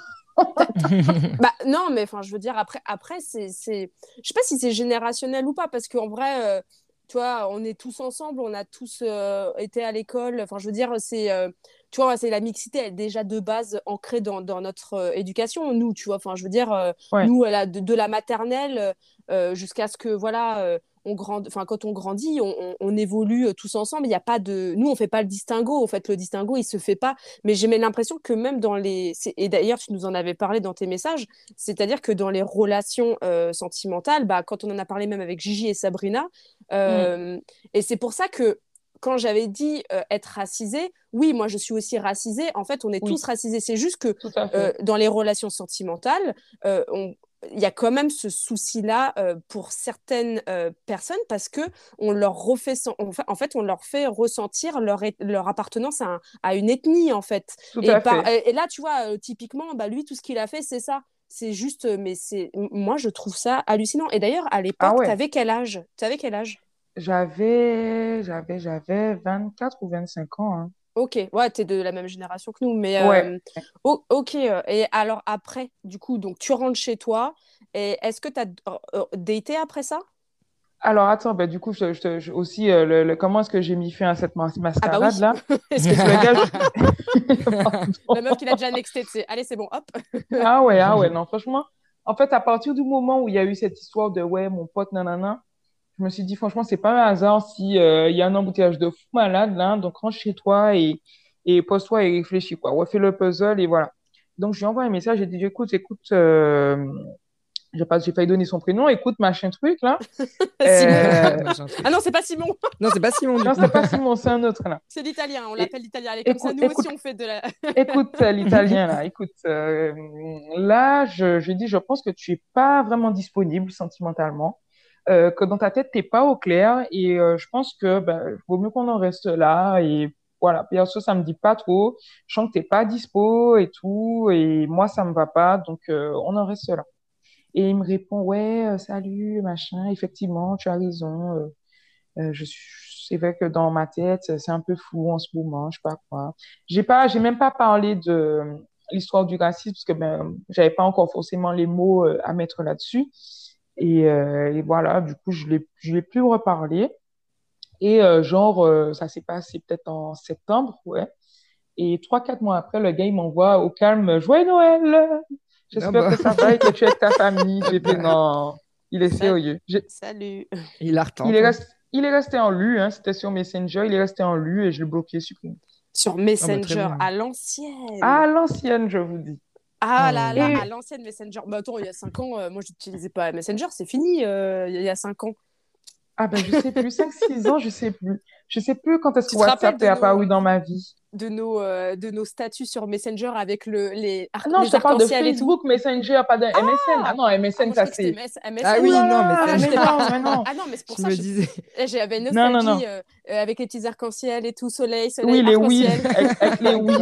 bah non, mais enfin, je veux dire après, après c'est, c'est, je sais pas si c'est générationnel ou pas, parce qu'en vrai, euh, tu vois, on est tous ensemble, on a tous euh, été à l'école. Enfin, je veux dire, c'est, euh, tu vois, c'est la mixité elle est déjà de base ancrée dans, dans notre éducation. Nous, tu vois, enfin, je veux dire, nous, elle a de, de la maternelle jusqu'à ce que, voilà on enfin quand on grandit, on, évolue euh, tous ensemble. Il n'y a pas de, nous on fait pas le distinguo. En fait, le distinguo il se fait pas. Mais j'ai l'impression que même dans les, et d'ailleurs tu nous en avais parlé dans tes messages, c'est-à-dire que dans les relations euh, sentimentales, bah quand on en a parlé même avec Gigi et Sabrina, euh, et c'est pour ça que quand j'avais dit être racisé, oui, moi je suis aussi racisée. En fait, on est tous racisés. C'est juste que dans les relations sentimentales, on, il y a quand même ce souci-là euh, pour certaines euh, personnes parce que on leur refait en fait on leur fait ressentir leur, leur appartenance à, une ethnie en fait. et, et, là tu vois euh, typiquement bah lui tout ce qu'il a fait c'est ça. C'est juste mais c'est moi je trouve ça hallucinant. Et d'ailleurs à l'époque ah tu avais quel âge? Tu avais quel âge? J'avais j'avais j'avais 24 ou 25 ans. Hein. Ok, ouais, tu es de la même génération que nous, mais euh, ok. Euh, et alors après, du coup, donc tu rentres chez toi, et est-ce que tu as euh, daté après ça? Alors attends, bah, du coup, je, aussi, le, comment est-ce que j'ai mis fin à cette mascarade-là ah bah La meuf qui l'a déjà nexté, c'est allez, c'est bon, hop. ah ouais, ah ouais, non, franchement, en fait, à partir du moment où il y a eu cette histoire de ouais, mon pote, nanana, je me suis dit, franchement, c'est pas un hasard s'il euh, il y a un embouteillage de fou malade là. Donc, rentre chez toi et, et pose-toi et réfléchis, quoi. Refais le puzzle et voilà. Donc, je lui envoie un message. J'ai dit, écoute, écoute, euh, j'ai pas, j'ai failli donner son prénom. Écoute, machin truc là. Euh, ah non, c'est pas Simon. non, c'est pas Simon. Non, c'est pas Simon, c'est un autre là. C'est l'italien. On l'appelle l'italien. Allez, comme ça, nous aussi, on fait de la. écoute, l'italien là. Écoute, là, je, je dis, je pense que tu es pas vraiment disponible sentimentalement. Euh, que dans ta tête, t'es pas au clair. Et euh, je pense que bah, vaut mieux qu'on en reste là. Et voilà, perso, ça me dit pas trop. Je sens que t'es pas dispo et tout. Et moi, ça me va pas. Donc, euh, on en reste là. Et il me répond, ouais, salut, machin. Effectivement, tu as raison. je suis, c'est vrai que dans ma tête, c'est un peu fou en ce moment. Je sais pas quoi. J'ai pas, j'ai même pas parlé de l'histoire du racisme parce que ben, j'avais pas encore forcément les mots à mettre là-dessus. Euh, et, voilà, du coup, je l'ai, je l'ai plus reparlé. Et euh, genre, euh, ça s'est passé peut-être en septembre, ouais. Et trois, quatre mois après, le gars, il m'envoie au calme, Joyeux Noël! J'espère ah bah. que ça va et que tu es avec ta famille. J'ai dit non, il est sérieux. Salut. Il a Il est, resté, il est resté en lu, hein, c'était sur Messenger, il est resté en lu et je l'ai bloqué, supprimé. Sur Messenger, à l'ancienne. À l'ancienne, je vous dis. Ah là là, à l'ancienne Messenger. Bah attends, il y a 5 ans, euh, moi je n'utilisais pas Messenger, c'est fini euh, il y a 5 ans. Ah ben je sais plus, 5-6 ans, je sais plus. Je sais plus quand est-ce que WhatsApp est apparu dans ma vie. De nos, euh, de nos statuts sur Messenger avec le, les ah Non, je te parle de Facebook, Messenger, pas de MSN. Ah, ah non, MSN, ah, ça c'est... Ah oui, non, mais, non, Ah non, mais c'est pour ça que je disais. J'avais une nostalgie non, non, non. avec les petits arcs-en-ciel et tout, soleil, soleil, Oui, les oui, avec, les oui.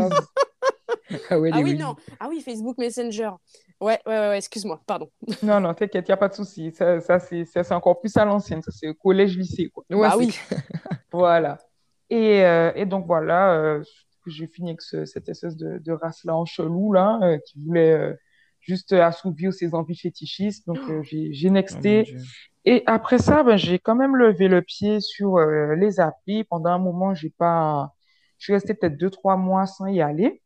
ah, ouais, ah oui, non. Ah oui, Facebook Messenger. Ouais, ouais, ouais, excuse-moi, pardon. Non, non, t'inquiète, il n'y a pas de souci. Ça, ça c'est encore plus à l'ancienne, ça c'est collège-lycée. Quoi. Ouais, bah oui. voilà. Et, euh, et, donc voilà, euh, j'ai fini avec cette espèce de, de race-là en chelou, là, euh, qui voulait euh, juste assouvir ses envies fétichistes. Donc j'ai nexté. Oh, et après ça, ben, j'ai quand même levé le pied sur les applis. Pendant un moment, j'ai pas... je suis restée peut-être deux, trois mois sans y aller.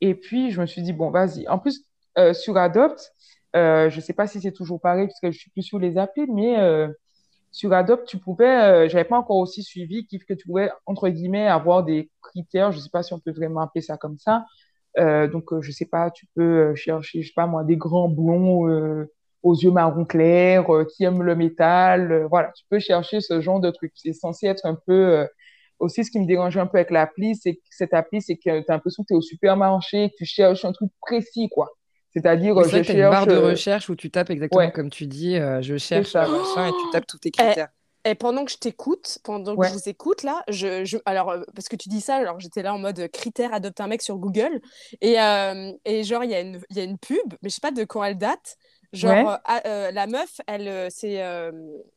Et puis, je me suis dit, bon, vas-y. En plus, euh, sur Adopt, euh, je ne sais pas si c'est toujours pareil, parce que je suis plus sur les applis, mais euh, sur Adopt, tu pouvais, j'avais pas encore aussi suivi, que tu pouvais, entre guillemets, avoir des critères, je ne sais pas si on peut vraiment appeler ça comme ça. donc, je sais pas, tu peux chercher, je sais pas moi, des grands blonds aux yeux marron clair, qui aiment le métal. voilà, tu peux chercher ce genre de trucs. C'est censé être un peu aussi, ce qui me dérange un peu avec l'appli, c'est que cette appli, c'est que tu as l'impression que tu es au supermarché, que tu cherches un truc précis, quoi. C'est-à-dire, je cherche. une barre de euh, recherche où tu tapes exactement comme tu dis, euh, je cherche un machin et tu tapes tous tes critères. Et, pendant que je t'écoute, pendant que je vous écoute là, je, je, alors euh, parce que tu dis ça, alors j'étais là en mode critères adopte un mec sur Google et, et genre il y, a une, y a une pub, mais je sais pas de quand elle date, Genre, la meuf, elle, c'est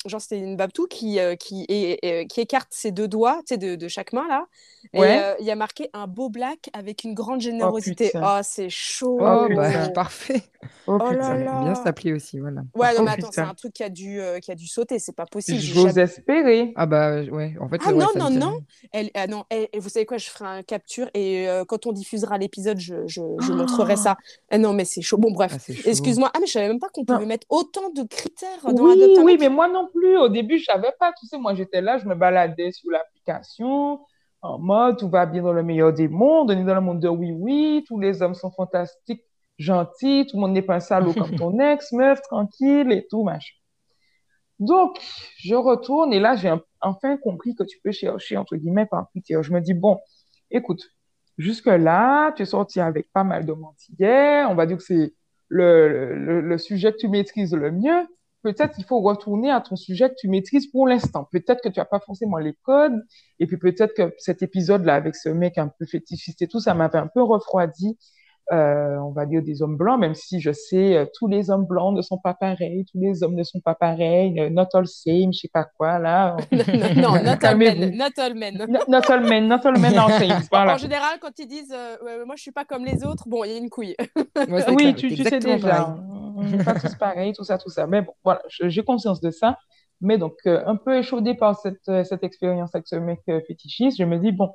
genre c'était une babtou qui qui, qui écarte ses deux doigts, tu sais, de, de, chaque main là. Et il y a marqué un beau black avec une grande oh, générosité. Oh, c'est chaud. Oh, bah, parfait. Oh, oh là là. Bien s'appeler aussi, voilà. Ouais, non, mais attends, c'est un truc qui a dû qui a dû sauter, c'est pas possible. J'ose espérer. Ah bah ouais, en fait. Ah non non non. Elle, ah, non, et, vous savez quoi, je ferai un capture et quand on diffusera l'épisode, je, je, je montrerai ça. Ah, non mais c'est chaud. Bon bref, ah, excuse-moi. Ah mais je savais même pas qu'on pouvait mettre autant de critères dans Oui, oui, mais moi non plus. Au début, je savais pas. Tu sais, moi, j'étais là, je me baladais sur l'application en mode tout va bien dans le meilleur des mondes. On est dans le monde de oui, oui. Tous les hommes sont fantastiques, gentils. Tout le monde n'est pas un salaud comme ton ex, meuf, tranquille et tout, machin. Donc, je retourne et là, j'ai enfin compris que tu peux chercher, entre guillemets, par critère. Je me dis, bon, écoute, jusque-là, tu es sorti avec pas mal de mentillets. On va dire que c'est le, sujet que tu maîtrises le mieux, peut-être il faut retourner à ton sujet que tu maîtrises pour l'instant. Peut-être que tu n'as pas forcément les codes, et puis peut-être que cet épisode-là avec ce mec un peu fétichiste et tout, ça m'avait un peu refroidi euh, on va dire des hommes blancs, même si je sais euh, tous les hommes blancs ne sont pas pareils, tous les hommes ne sont pas pareils, euh, not all same, je sais pas quoi là. non, not all men, not all men. not all men, not all men En général, quand ils disent moi je suis pas comme les autres, bon, il y a une couille. oui, tu, tu sais déjà, on n'est pas tous pareils, tout ça, tout ça. Mais bon, voilà, j'ai conscience de ça. Mais donc, un peu échaudé par cette, cette expérience avec ce mec fétichiste, je me dis, bon,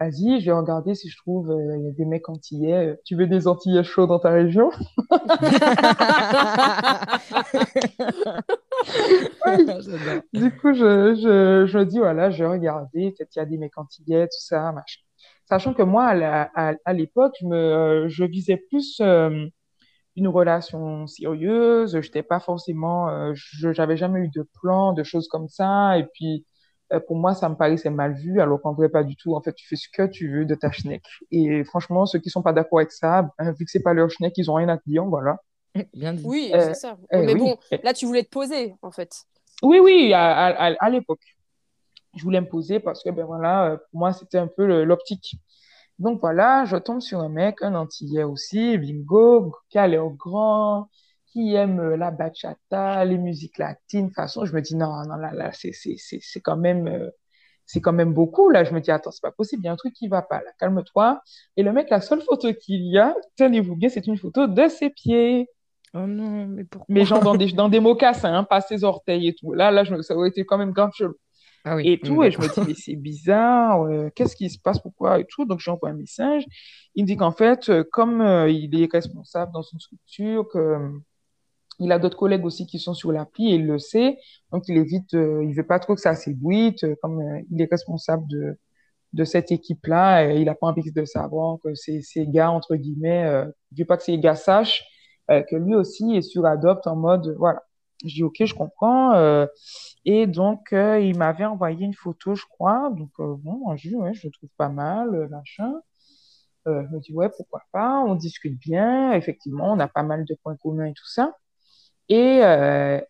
Vas-y, je vais regarder si je trouve euh, il y a des mecs antillais. Tu veux des antillais chauds dans ta région? Du coup, je, je, je dis voilà, je vais regarder, peut-être qu'il y a des mecs antillais, tout ça, machin. Sachant que moi, à, l'époque, je, me, je visais plus euh, une relation sérieuse. Je n'étais pas forcément, euh, je j'avais jamais eu de plan, de choses comme ça. Et puis, euh, pour moi, ça me paraissait mal vu, alors qu'en vrai, pas du tout. En fait, tu fais ce que tu veux de ta schneck. Et franchement, ceux qui sont pas d'accord avec ça, ben, vu que c'est pas leur schneck, ils ont rien à te dire, voilà. Bien dit. Oui, euh, c'est ça. Euh, mais bon, là, tu voulais te poser, en fait. Oui, oui, à, à, l'époque. Je voulais me poser parce que, ben voilà, pour moi, c'était un peu l'optique. Donc voilà, je tombe sur un mec, un antillais aussi, bingo, qui a l'air grand, qui aime euh, la bachata, les musiques latines. De toute façon, je me dis, non, non, là, là, c'est, quand même, euh, c'est quand même beaucoup. Là, je me dis, attends, c'est pas possible, il y a un truc qui va pas, là, calme-toi. Et le mec, la seule photo qu'il y a, tenez-vous bien, c'est une photo de ses pieds. Oh non, mais pourquoi? Mais genre dans des, dans des mocassins, hein, pas ses orteils et tout. Là, là, je ça aurait été quand même grave chelou. Ah oui, et tout, et je me dis, mais c'est bizarre, euh, qu'est-ce qui se passe, pourquoi, et tout. Donc, j'envoie un message. Il me dit qu'en fait, comme il est responsable dans une structure, que il a d'autres collègues aussi qui sont sur l'appli et il le sait. Donc, il évite, euh, il veut pas trop que ça s'ébruite. Euh, comme euh, il est responsable de, cette équipe-là, il a pas envie de savoir que ces, gars, entre guillemets, il veut pas que ces gars sachent que lui aussi est sur Adopt en mode, voilà. Je dis, OK, je comprends. et donc, il m'avait envoyé une photo, je crois. Donc, bon, je ouais, je le trouve pas mal, machin. je me dis, ouais, pourquoi pas. On discute bien. Effectivement, on a pas mal de points communs et tout ça. Et, euh,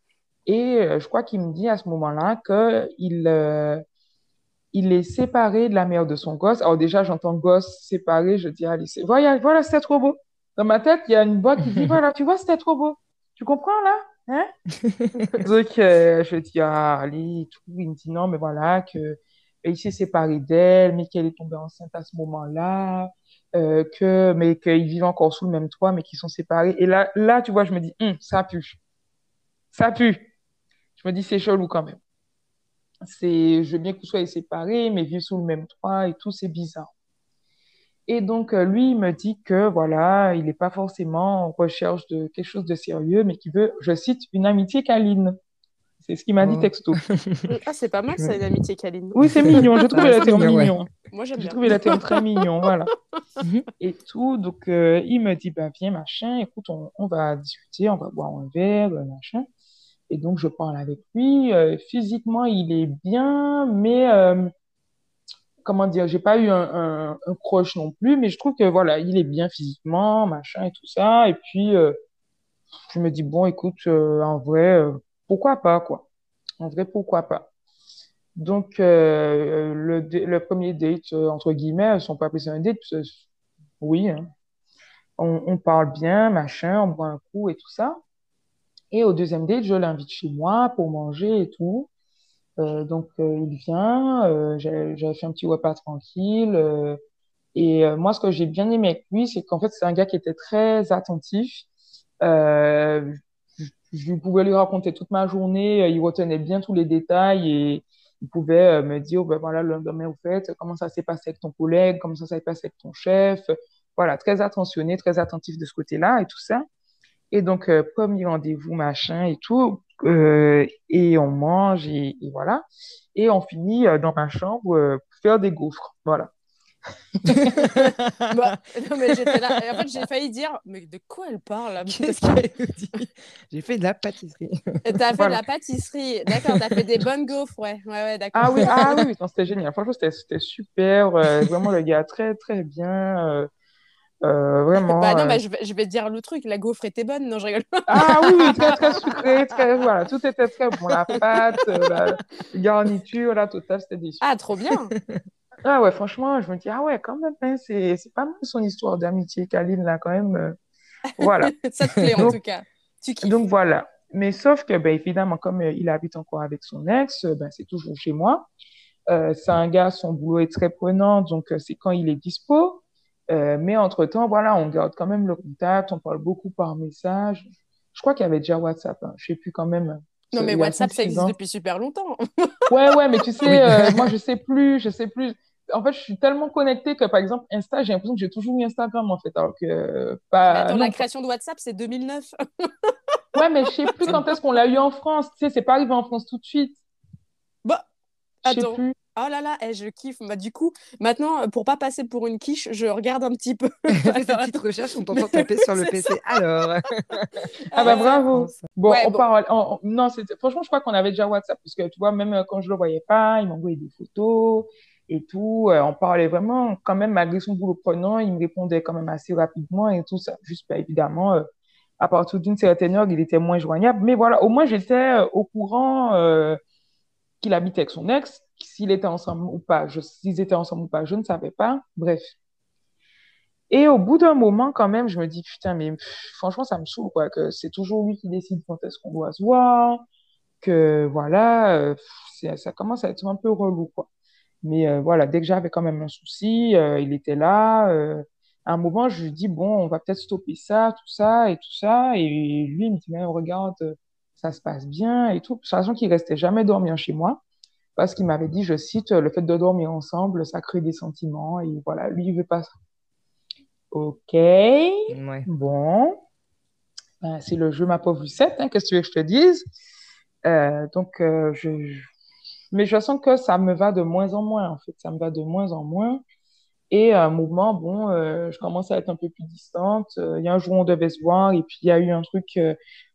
et euh, je crois qu'il me dit à ce moment-là qu'il euh, il est séparé de la mère de son gosse. Alors déjà, j'entends gosse séparé, je dis, allez, voilà, voilà c'était trop beau. Dans ma tête, il y a une voix qui dit, voilà, tu vois, c'était trop beau. Tu comprends là? Hein? Donc, je dis, ah, allez, tout. Il me dit, non, mais voilà, que il s'est séparé d'elle, mais qu'elle est tombée enceinte à ce moment-là, euh, que, mais qu'ils vivent encore sous le même toit, mais qu'ils sont séparés. Et là, là, tu vois, je me dis, hum, ça pue ça pue. Je me dis, c'est chelou quand même. C'est, je veux bien que vous soyez séparés, mais vivre sous le même toit et tout, c'est bizarre. Et donc, euh, lui, il me dit que, voilà, il n'est pas forcément en recherche de quelque chose de sérieux, mais qu'il veut, je cite, une amitié câline. C'est ce qu'il m'a dit oh. texto. ah, c'est pas mal, ça, une amitié câline. Oui, c'est mignon. Je trouve la terme mignon. Moi, j'aime J'ai trouvé la terme très mignon, voilà. Mhm. et tout. Donc, euh, il me dit, ben, viens, machin, écoute, on, on, va discuter, on va boire un verre, machin. Et donc, je parle avec lui. Euh, physiquement, il est bien, mais euh, comment dire, j'ai pas eu un, un, non plus, mais je trouve que voilà, il est bien physiquement, machin et tout ça. Et puis, euh, je me dis, bon, écoute, en vrai, pourquoi pas, quoi. En vrai, pourquoi pas. Donc, le, le premier date, entre guillemets, sont pas un date, oui, hein. on, on parle bien, machin, on boit un coup et tout ça. Et au deuxième date, je l'invite chez moi pour manger et tout. Euh, donc, euh, il vient, euh, j'avais fait un petit repas tranquille. et moi, ce que j'ai bien aimé avec lui, c'est qu'en fait, c'est un gars qui était très attentif. je, pouvais lui raconter toute ma journée, il retenait bien tous les détails et il pouvait me dire, ben voilà, le lendemain, au fait, comment ça s'est passé avec ton collègue, comment ça s'est passé avec ton chef. Voilà, très attentionné, très attentif de ce côté-là et tout ça. Et donc, euh, premier rendez-vous, machin et tout. Euh, et on mange et, voilà. Et on finit euh, dans ma chambre euh, pour faire des gaufres. Voilà. bah, non, mais j'étais là. Et en fait, j'ai failli dire, mais de quoi elle parle J'ai fait de la pâtisserie. T'as fait de la pâtisserie. D'accord, t'as fait des bonnes gaufres, ouais. Ouais, ouais, d'accord. Ah oui, ah, oui, c'était génial. Franchement, c'était super. vraiment, le gars, très, très bien. Euh, vraiment. bah non, bah, je, vais, je, vais, dire le truc. La gaufre était bonne. Non, je rigole. ah oui, très, très sucré. Très, voilà, tout était très bon. La pâte, euh, la garniture, la totale, c'était délicieux. Ah, trop bien. ah ouais, franchement, je me dis, ah ouais, quand même, hein, c'est pas mal son histoire d'amitié, Kaline, là, quand même. Euh, voilà. Ça te plaît, en tout cas. Tu kiffes. Donc voilà. Mais sauf que, ben, évidemment, comme il habite encore avec son ex, ben, c'est toujours chez moi. c'est un gars, son boulot est très prenant, donc c'est quand il est dispo. Euh, mais entre-temps, voilà, on garde quand même le contact, on parle beaucoup par message. Je crois qu'il y avait déjà WhatsApp, hein. je sais plus quand même. Non, mais WhatsApp, ça existe depuis super longtemps. ouais, ouais, mais tu sais, euh, moi, je sais plus, je sais plus. En fait, je suis tellement connectée que, par exemple, Insta, j'ai l'impression que j'ai toujours eu Instagram, en fait, alors que pas... Attends, la création de WhatsApp, c'est 2009. ouais, mais je sais plus quand est-ce qu'on l'a eu en France. Tu sais, c'est pas arrivé en France tout de suite. Bah, attends. Plus. Oh là là, eh, je kiffe. Bah, du coup, maintenant, pour pas passer pour une quiche, je regarde un petit peu. Fais ta petite recherche, on t'entend taper sur le PC. Alors. ah bah bravo. Bon, on parle. Non, franchement, je crois qu'on avait déjà WhatsApp parce que tu vois, même euh, quand je le voyais pas, il m'envoyait des photos et tout. Euh, on parlait vraiment, quand même, malgré son boulot prenant, il me répondait quand même assez rapidement et tout ça. Juste, pas bah, évidemment, euh, à partir d'une certaine heure, il était moins joignable. Mais voilà, au moins, j'étais au courant qu'il habitait avec son ex s'ils étaient ensemble ou pas. S'ils étaient ensemble ou pas, je ne savais pas. Bref. Et au bout d'un moment, quand même, je me dis, putain, mais franchement, ça me saoule, quoi, que c'est toujours lui qui décide quand est-ce qu'on doit se voir, que voilà, euh, ça commence à être un peu relou, quoi. Mais euh, voilà, dès que j'avais quand même un souci, euh, il était là. à un moment, je lui dis, bon, on va peut-être stopper ça, tout ça et tout ça. Et lui, il me dit, mais regarde, ça se passe bien et tout. Sachant qu'il restait jamais dormir chez moi parce qu'il m'avait dit, je cite, le fait de dormir ensemble, ça crée des sentiments, et voilà, lui, il veut pas ça. Ok, bon, ben, c'est le jeu ma pauvre Lucette, hein, qu'est-ce que tu veux que je te dise? Euh, Donc, euh, je, mais je sens que ça me va de moins en moins, en fait, ça me va de moins en moins. Et un moment, bon, euh, je commence à être un peu plus distante. Il y a un jour, on devait se voir, et puis il y a eu un truc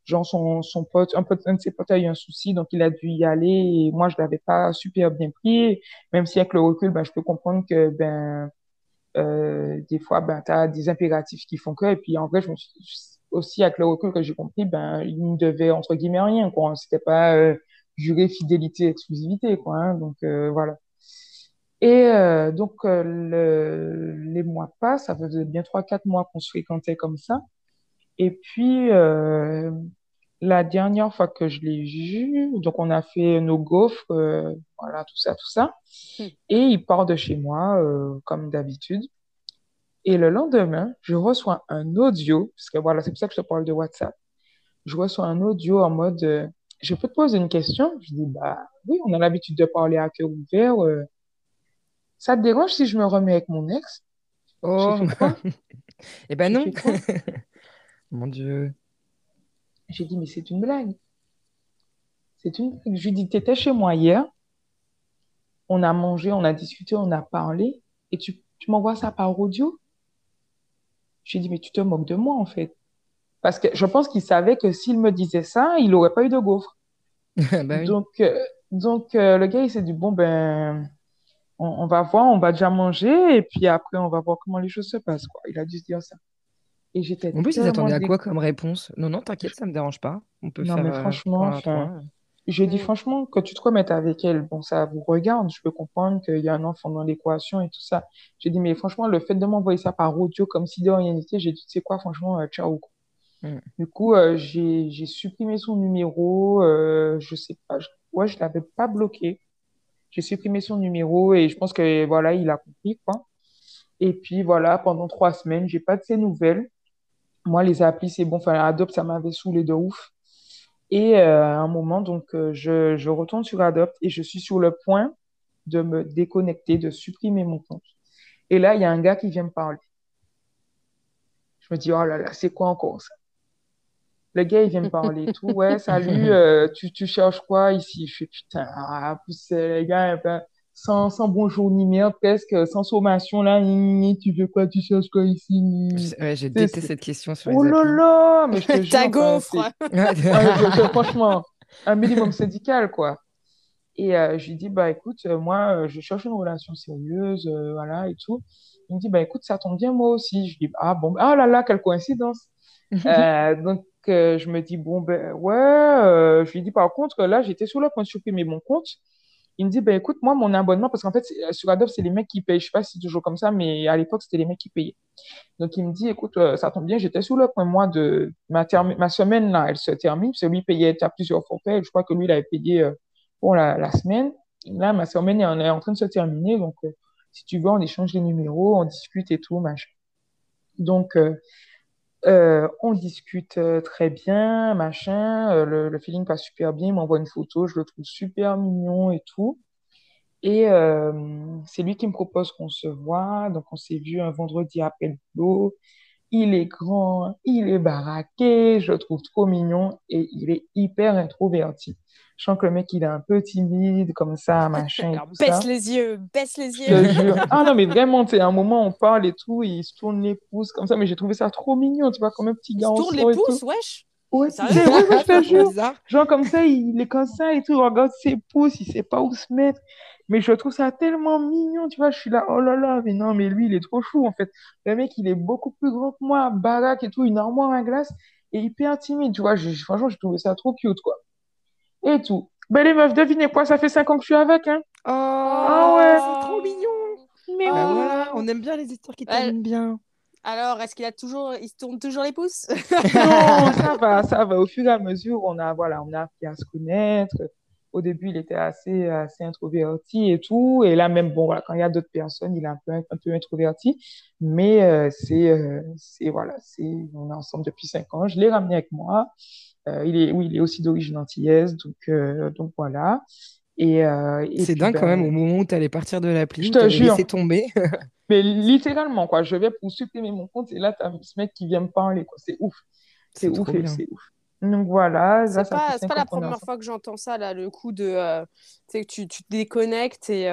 genre son, son pote, un, pote, un de ses potes a eu un souci, donc il a dû y aller et moi je l'avais pas super bien pris, même si avec le recul, ben, je peux comprendre que ben euh, des fois ben tu as des impératifs qui font que et puis en vrai je me suis aussi avec le recul que j'ai compris ben il ne devait entre guillemets rien quoi, c'était pas euh, jurer fidélité exclusivité quoi hein, donc euh, voilà. Et euh, donc euh, le, les mois passent, ça faisait bien trois quatre mois qu'on se fréquentait comme ça. Et puis, euh, la dernière fois que je l'ai vu, donc on a fait nos gaufres, euh, voilà, tout ça, tout ça. Hmm. Et il part de chez moi, euh, comme d'habitude. Et le lendemain, je reçois un audio, parce que voilà, c'est pour ça que je te parle de WhatsApp. Je reçois un audio en mode, euh, je peux te poser une question? Je dis, bah oui, on a l'habitude de parler à cœur ouvert. Ça te dérange si je me remets avec mon ex? Oh, eh ben non. Mon Dieu. J'ai dit, mais c'est une blague. C'est une blague. Je lui ai dit, étais chez moi hier. On a mangé, on a discuté, on a parlé. Et tu, tu m'envoies ça par audio? J'ai dit, mais tu te moques de moi, en fait. Parce que je pense qu'il savait que s'il me disait ça, il n'aurait pas eu de gaufre. Bah donc, euh, donc euh, le gars, il s'est dit, bon, ben, on, on, va voir, on va déjà manger, et puis après, on va voir comment les choses se passent, quoi. Il a dû se dire ça. Et j'étais En plus, ils attendaient à quoi comme réponse? Non, non, t'inquiète, ça me dérange pas. On peut Non, faire mais euh, franchement, j'ai dit franchement, que tu te remettes avec elle, bon, ça vous regarde, je peux comprendre qu'il y a un enfant dans l'équation et tout ça. J'ai dit, mais franchement, le fait de m'envoyer ça par audio comme si de rien n'était, j'ai dit, tu sais quoi, franchement, euh, ciao. Mm. Du coup, j'ai supprimé son numéro. je sais pas. Je, ouais, je l'avais pas bloqué. J'ai supprimé son numéro et je pense que voilà, il a compris quoi. Et puis voilà, pendant trois semaines, j'ai pas de ses nouvelles. Moi, les applis, c'est bon. Enfin, Adopt, ça m'avait saoulé de ouf. Et à un moment, donc, je, je retourne sur Adopt et je suis sur le point de me déconnecter, de supprimer mon compte. Et là, il y a un gars qui vient me parler. Je me dis, oh là là, c'est quoi encore ça? Le gars, il vient me parler et tout. Ouais, salut, euh, tu, tu cherches quoi ici? Je fais putain, ah, les gars, ben, sans, sans bonjour ni merde, presque, sans sommation, là, tu veux quoi? Tu cherches quoi ici? Ouais, j'ai détesté cette question sur les Oh là là! Mais je te. Ta gaufre! franchement, un minimum syndical, quoi. Et euh, je lui dis, bah écoute, euh, moi, euh, je cherche une relation sérieuse, voilà, et tout. Il me dit, bah écoute, ça tombe bien, moi aussi. Je dis, ah bon, ah là là, quelle coïncidence. donc, je me dis, bon, ben ouais. je lui dis, par contre, là, j'étais sur le point de supprimer mon compte. Il me dit, ben écoute, moi, mon abonnement, parce qu'en fait, sur Adobe, c'est les mecs qui payent. Je sais pas si c'est toujours comme ça, mais à l'époque, c'était les mecs qui payaient. Donc, il me dit, écoute, ça tombe bien, j'étais sur le point, moi, de ma, ma semaine, là, elle se termine. Parce que lui payait à plusieurs forfaits. Je crois que lui, il avait payé pour la, semaine. Là, ma semaine est en, train de se terminer. Donc, euh, si tu veux, on échange les numéros, on discute et tout, machin. Donc, euh, euh, on discute très bien, machin. Le, feeling passe super bien. Il m'envoie une photo, je le trouve super mignon et tout. Et c'est lui qui me propose qu'on se voit. Donc, on s'est vu un vendredi après le boulot. Il est grand, il est baraqué, je le trouve trop mignon et il est hyper introverti. Je sens que le mec, il est un peu timide, comme ça, machin. Et tout baisse les yeux, baisse les yeux. Je te jure. Ah non, mais vraiment, tu sais, à un moment, on parle et tout, il se tourne les pouces comme ça, mais j'ai trouvé ça trop mignon, tu vois, comme un petit gars. Il se tourne les pouces, wesh. Ouais, c'est vrai, je te jure. Genre comme ça, il est comme ça et tout, il regarde ses pouces, il sait pas où se mettre. Mais je trouve ça tellement mignon, tu vois, je suis là, oh là là, mais non, mais lui, il est trop chou, en fait. Le mec, il est beaucoup plus grand que moi, baraque et tout, une armoire à glace, et hyper timide, tu vois. Je, franchement, j'ai trouvé ça trop cute, quoi et tout. Ben les meufs, devinez quoi, ça fait 5 ans que je suis avec, hein. Oh, ah ouais. C'est trop mignon. Mais bah voilà, on aime bien les histoires qui terminent bien. Alors, est-ce qu'il a toujours, il se tourne toujours les pouces? Non, ça va, ça va. Au fur et à mesure, on a, voilà, on a appris à se connaître. Au début, il était assez, assez introverti et tout. Et là, même, bon, voilà, quand il y a d'autres personnes, il est un peu, un peu introverti. Mais euh, c'est, euh, c'est, voilà, c'est, on est ensemble depuis 5 ans. Je l'ai ramené avec moi. Euh, il est, oui, il est aussi d'origine antillaise, donc, euh, donc voilà. Et, euh, c'est dingue quand même ben, au moment où tu allais partir de l'appli, je te jure. laissé tomber. Mais littéralement, quoi. Je vais pour supprimer mon compte et là, tu as ce mec qui vient me parler, quoi. C'est ouf. C'est ouf, c'est ouf. Donc voilà. C'est pas, pas la première fois que j'entends ça, là, le coup de. tu sais, que tu, te déconnectes et.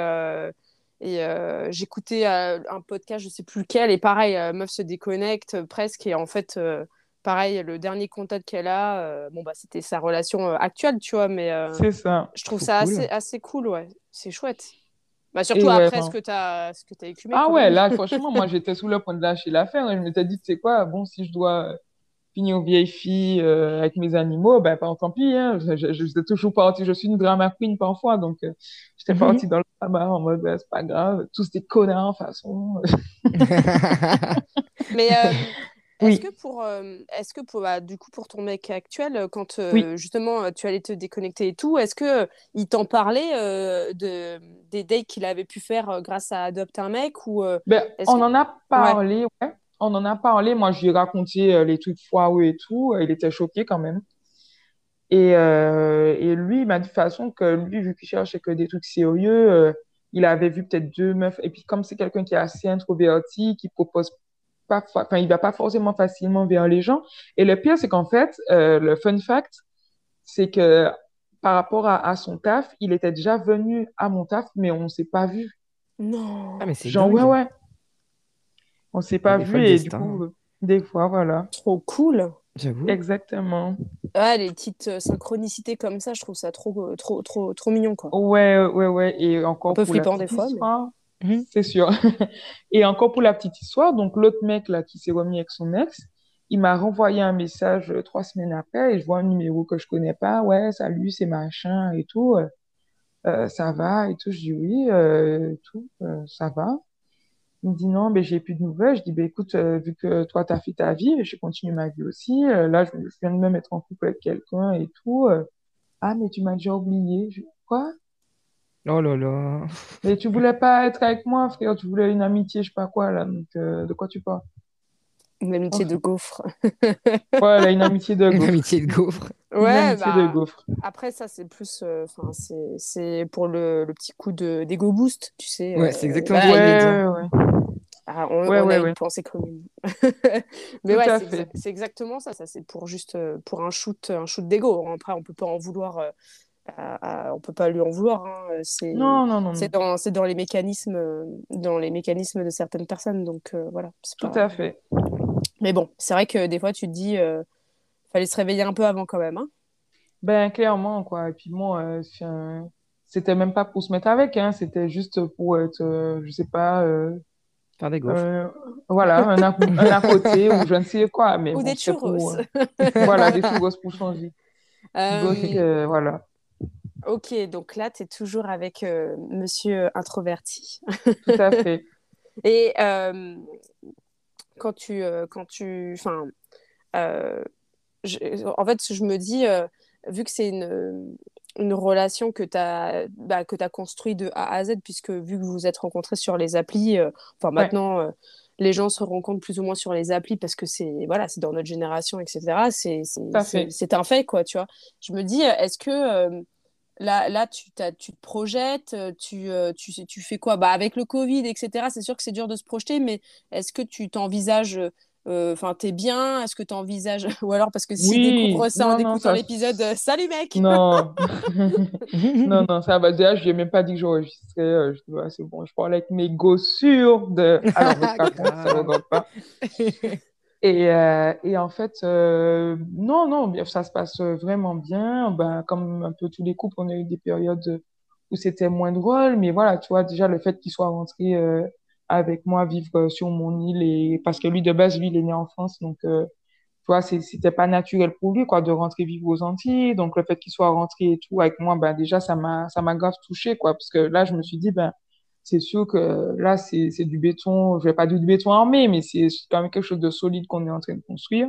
Et j'écoutais un podcast, je sais plus lequel, et pareil, meuf se déconnecte presque, et en fait, pareil, le dernier contact qu'elle a, euh, bon, bah, c'était sa relation euh, actuelle, tu vois, mais euh, c'est ça. je trouve ça assez, assez cool, ouais. C'est chouette. Bah, surtout après ce que tu as, ce que as écumé. Ah ouais, là, franchement, moi, j'étais sous le point de lâcher l'affaire. Et je m'étais dit, tu sais quoi, bon, si je dois finir aux vieilles filles avec mes animaux, ben, bah, tant pis. Hein. J'étais toujours partie, je suis une drama queen parfois, donc j'étais mhm. partie dans le drama en mode, c'est pas grave, tous des connards, de toute façon. mais est-ce que pour, euh, est-ce que pour, bah, du coup, pour ton mec actuel, euh, quand euh, justement tu allais te déconnecter et tout, est-ce que il t'en parlait de, des dates qu'il avait pu faire grâce à Adopte un mec ou ben, On en a parlé, ouais. On en a parlé. Moi, je lui ai raconté les trucs foireux et tout. Il était choqué quand même. Et, et lui, il m'a dit de façon que lui, vu qu'il cherchait que des trucs sérieux, il avait vu peut-être deux meufs. Et puis, comme c'est quelqu'un qui est assez introverti, qui propose pas, enfin, il va pas forcément facilement vers les gens. Et le pire, c'est qu'en fait, euh, le fun fact, c'est que par rapport à, son taf, il était déjà venu à mon taf, mais on ne s'est pas vu. Non. Ah, mais c'est Genre, ouais, ouais. On ne s'est pas vu et du coup, des fois, voilà. Trop cool. J'avoue. Exactement. Ouais, les petites euh, synchronicités comme ça, je trouve ça trop, trop, trop, trop mignon, quoi. Ouais, ouais, ouais. Et encore Un peu flippant des fois. Mhm. C'est sûr. Et encore pour la petite histoire, donc l'autre mec là qui s'est remis avec son ex, il m'a renvoyé un message euh, trois semaines après et je vois un numéro que je connais pas. Ouais, salut, c'est machin et tout. Euh, euh, ça va et tout. Je dis oui, tout, ça va. Il me dit non, mais j'ai plus de nouvelles. Je dis, ben écoute, vu que toi, tu as fait ta vie, je continue ma vie aussi. là, je, viens de me mettre en couple avec quelqu'un et tout. ah, mais tu m'as déjà oublié. Quoi? Oh là là. Mais tu voulais pas être avec moi, frère. Tu voulais une amitié, je sais pas quoi, là. Donc, de quoi tu parles? Une amitié de gaufre. ouais, une amitié de gaufre. Une amitié de gaufre. Ouais, bah, après ça c'est plus, euh, enfin c'est pour le, le, petit coup de d'ego boost, tu sais. Ouais, c'est euh, exactement ça. Ouais, ouais, ah, on, ouais, on a une pensée commune. Mais ouais, c'est exactement ça. Ça c'est pour juste euh, pour un shoot, un shoot d'ego. Après, on peut pas en vouloir. On peut pas lui en vouloir. Hein. C'est non, non, non. C'est dans, dans les mécanismes, dans les mécanismes de certaines personnes. Donc voilà. Tout à fait. Mais bon, c'est vrai que des fois tu te dis fallait se réveiller un peu avant quand même. Hein. Ben, clairement, quoi. Et puis moi, euh, c'était même pas pour se mettre avec, hein. C'était juste pour être, euh, je sais pas. Euh, Faire des gaufres. voilà, un, à, côté ou je ne sais quoi. Mais ou des churros. voilà, des churros pour changer. Donc, voilà. Ok, donc là, tu es toujours avec monsieur introverti. Tout à fait. Et quand tu. quand tu enfin, en fait, je me dis, euh, vu que c'est une, une, relation que tu as, bah, as construite de A à Z, puisque vu que vous vous êtes rencontrés sur les applis, euh, enfin maintenant, euh, les gens se rencontrent plus ou moins sur les applis parce que c'est voilà, c'est dans notre génération, etc. C'est un fait, quoi, tu vois. Je me dis, est-ce que là, là tu, tu te projettes, tu, tu, tu fais quoi? Bah, Avec le Covid, etc., c'est sûr que c'est dur de se projeter, mais est-ce que tu t'envisages euh, enfin, t'es bien? Est-ce que tu envisages Ou alors, parce que si oui. découvre ça en écoutant l'épisode, euh, salut mec Non, non, non, ça va. Déjà, je n'ai même pas dit que j'enregistrais. Euh, je dis, c'est bon, je parle avec mes gossures de. Alors, ça ne pas. Et, et, en fait, non, non, ça se passe vraiment bien. Ben, comme un peu tous les couples, on a eu des périodes où c'était moins drôle. Mais voilà, tu vois, déjà, le fait qu'il soit rentré avec moi vivre euh, sur mon île et parce que lui de base lui il est né en France donc euh, tu vois c'était pas naturel pour lui quoi de rentrer vivre aux Antilles donc le fait qu'il soit rentré et tout avec moi ben déjà ça m'a ça m'a grave touché quoi parce que là je me suis dit ben c'est sûr que là c'est c'est du béton. Je vais pas dire du béton armé mais c'est quand même quelque chose de solide qu'on est en train de construire.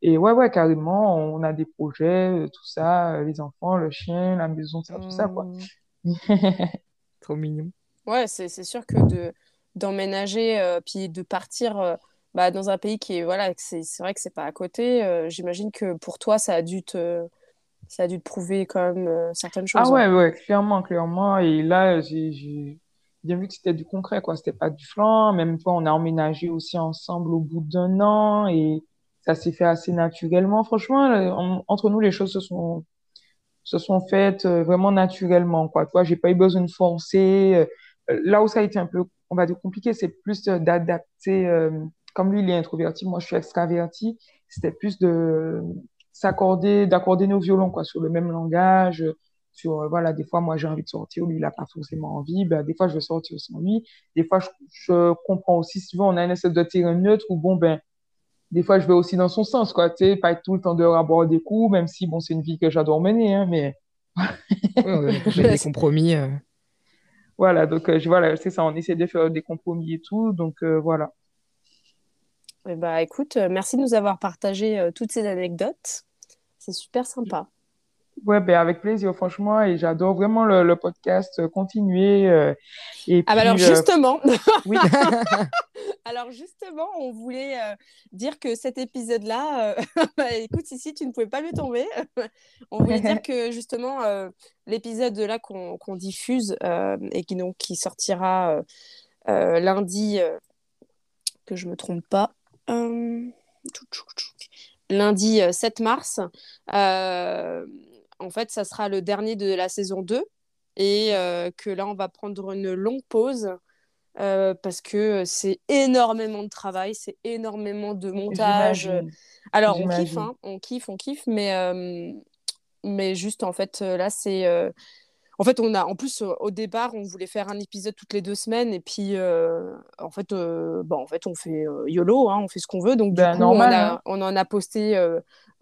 Et ouais ouais carrément on a des projets euh, tout ça les enfants le chien la maison ça tout ça quoi. Mmh. trop mignon. Ouais c'est c'est sûr que de d'emménager euh, puis de partir euh, bah, dans un pays qui est voilà c'est vrai que c'est pas à côté euh, j'imagine que pour toi ça a dû te ça a dû te prouver quand même certaines choses ah ouais ouais clairement clairement. Et là j'ai bien vu que c'était du concret quoi. C'était pas du flanc. Même toi on a emménagé aussi ensemble au bout d'un an et ça s'est fait assez naturellement. Franchement entre nous les choses se sont se sont faites vraiment naturellement quoi. Toi j'ai pas eu besoin de forcer. Là où ça a été un peu on va dire compliqué, c'est plus d'adapter, euh, comme lui il est introverti, moi je suis extraverti, c'était plus de s'accorder, d'accorder nos violons quoi, sur le même langage, sur, euh, voilà, des fois moi j'ai envie de sortir, lui il n'a pas forcément envie, ben, des fois je veux sortir sans lui, des fois je, comprends aussi, si on a une espèce de terrain neutre où bon ben, des fois je vais aussi dans son sens, quoi, tu sais, pas être tout le temps dehors à boire des coups, même si bon c'est une vie que j'adore mener, hein, mais... j'ai des compromis. Euh. Voilà, donc euh, voilà, c'est ça, on essaie de faire des compromis et tout, donc euh, voilà. Eh bah, écoute, euh, merci de nous avoir partagé toutes ces anecdotes. C'est super sympa. Ouais, ben avec plaisir, franchement, et j'adore vraiment le, podcast. continuer. et ah, bah alors justement, oui. alors justement, on voulait dire que cet épisode-là, bah, écoute, ici, tu ne pouvais pas lui tomber. on voulait dire que justement, l'épisode là qu'on diffuse et qui, donc, qui sortira lundi, que je me trompe pas, lundi 7 mars en fait, ça sera le dernier de la saison 2 et euh, que là, on va prendre une longue pause euh, parce que c'est énormément de travail, c'est énormément de montage. Alors, on kiffe, hein, on kiffe, on kiffe, mais, euh, mais juste, en fait, là, c'est... En fait, on a, en plus, au départ, on voulait faire un épisode toutes les deux semaines, et puis, en fait, bon, en fait, on fait YOLO, hein, on fait ce qu'on veut, donc du ben, coup, on, hein. on, en a posté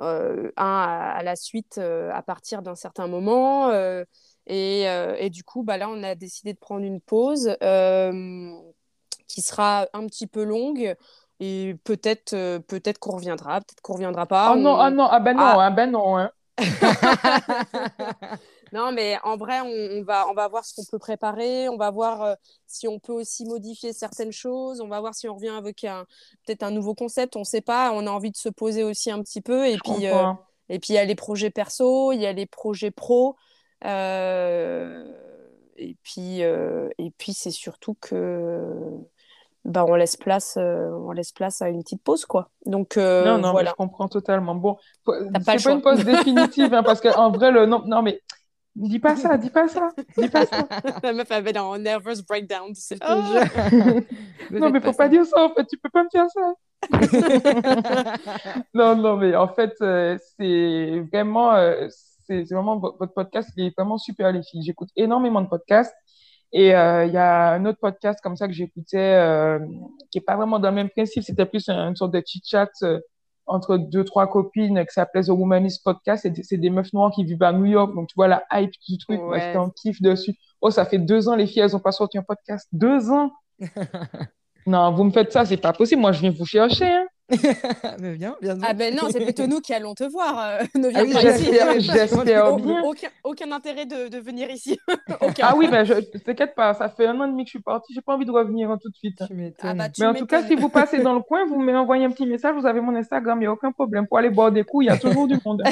euh, un à, la suite euh, à partir d'un certain moment. Euh, et, et, du coup, bah, là, on a décidé de prendre une pause qui sera un petit peu longue. Et peut-être peut-être qu'on reviendra, peut-être qu'on reviendra pas. Oh non, ah non, ah ben non, ah. Hein, ben non. Non, mais en vrai, on, va, on va voir ce qu'on peut préparer. On va voir euh, si on peut aussi modifier certaines choses. On va voir si on revient avec peut-être un nouveau concept. On ne sait pas. On a envie de se poser aussi un petit peu. Et puis, euh, et puis il y a les projets perso, il y a les projets pro. Euh, et puis, et puis c'est surtout que bah, on laisse place on laisse place à une petite pause quoi donc non non voilà. je comprends totalement bon c'est pas, pas une pause définitive hein, parce qu'en vrai le non non mais Dis pas ça, dis pas ça, dis pas ça. La meuf avait un nervous breakdown. Oh. non, mais faut pas, dire ça, en fait, tu peux pas me faire ça. non, non, mais en fait, euh, c'est vraiment, euh, c'est vraiment votre podcast, il est vraiment super, les filles. J'écoute énormément de podcasts. Et euh, il y a un autre podcast comme ça que j'écoutais, qui est pas vraiment dans le même principe, c'était plus une sorte de chit-chat entre deux, trois copines qui s'appelait The Womanist Podcast. C'est des meufs noires qui vivent à New York. Donc, tu vois la hype du truc. Moi, j'étais en kiff dessus. Oh, ça fait deux ans, les filles, elles ont pas sorti un podcast. Deux ans! non, vous me faites ça, c'est pas possible. Moi, je viens vous chercher. Hein. mais viens, viens Ah ben non, c'est plutôt nous qui allons te voir. Euh, ne viens ah pas ici. J'espère bien. Aucun, aucun, intérêt de, de venir ici. aucun. Ah oui, ben je t'inquiète pas, ça fait un an et demi que je suis partie, j'ai pas envie de revenir hein, tout de suite. Ah bah, mais en tout cas, si vous passez dans le coin, vous m'envoyez un petit message, vous avez mon Instagram, il n'y a aucun problème. Pour aller boire des coups, il y a toujours du monde.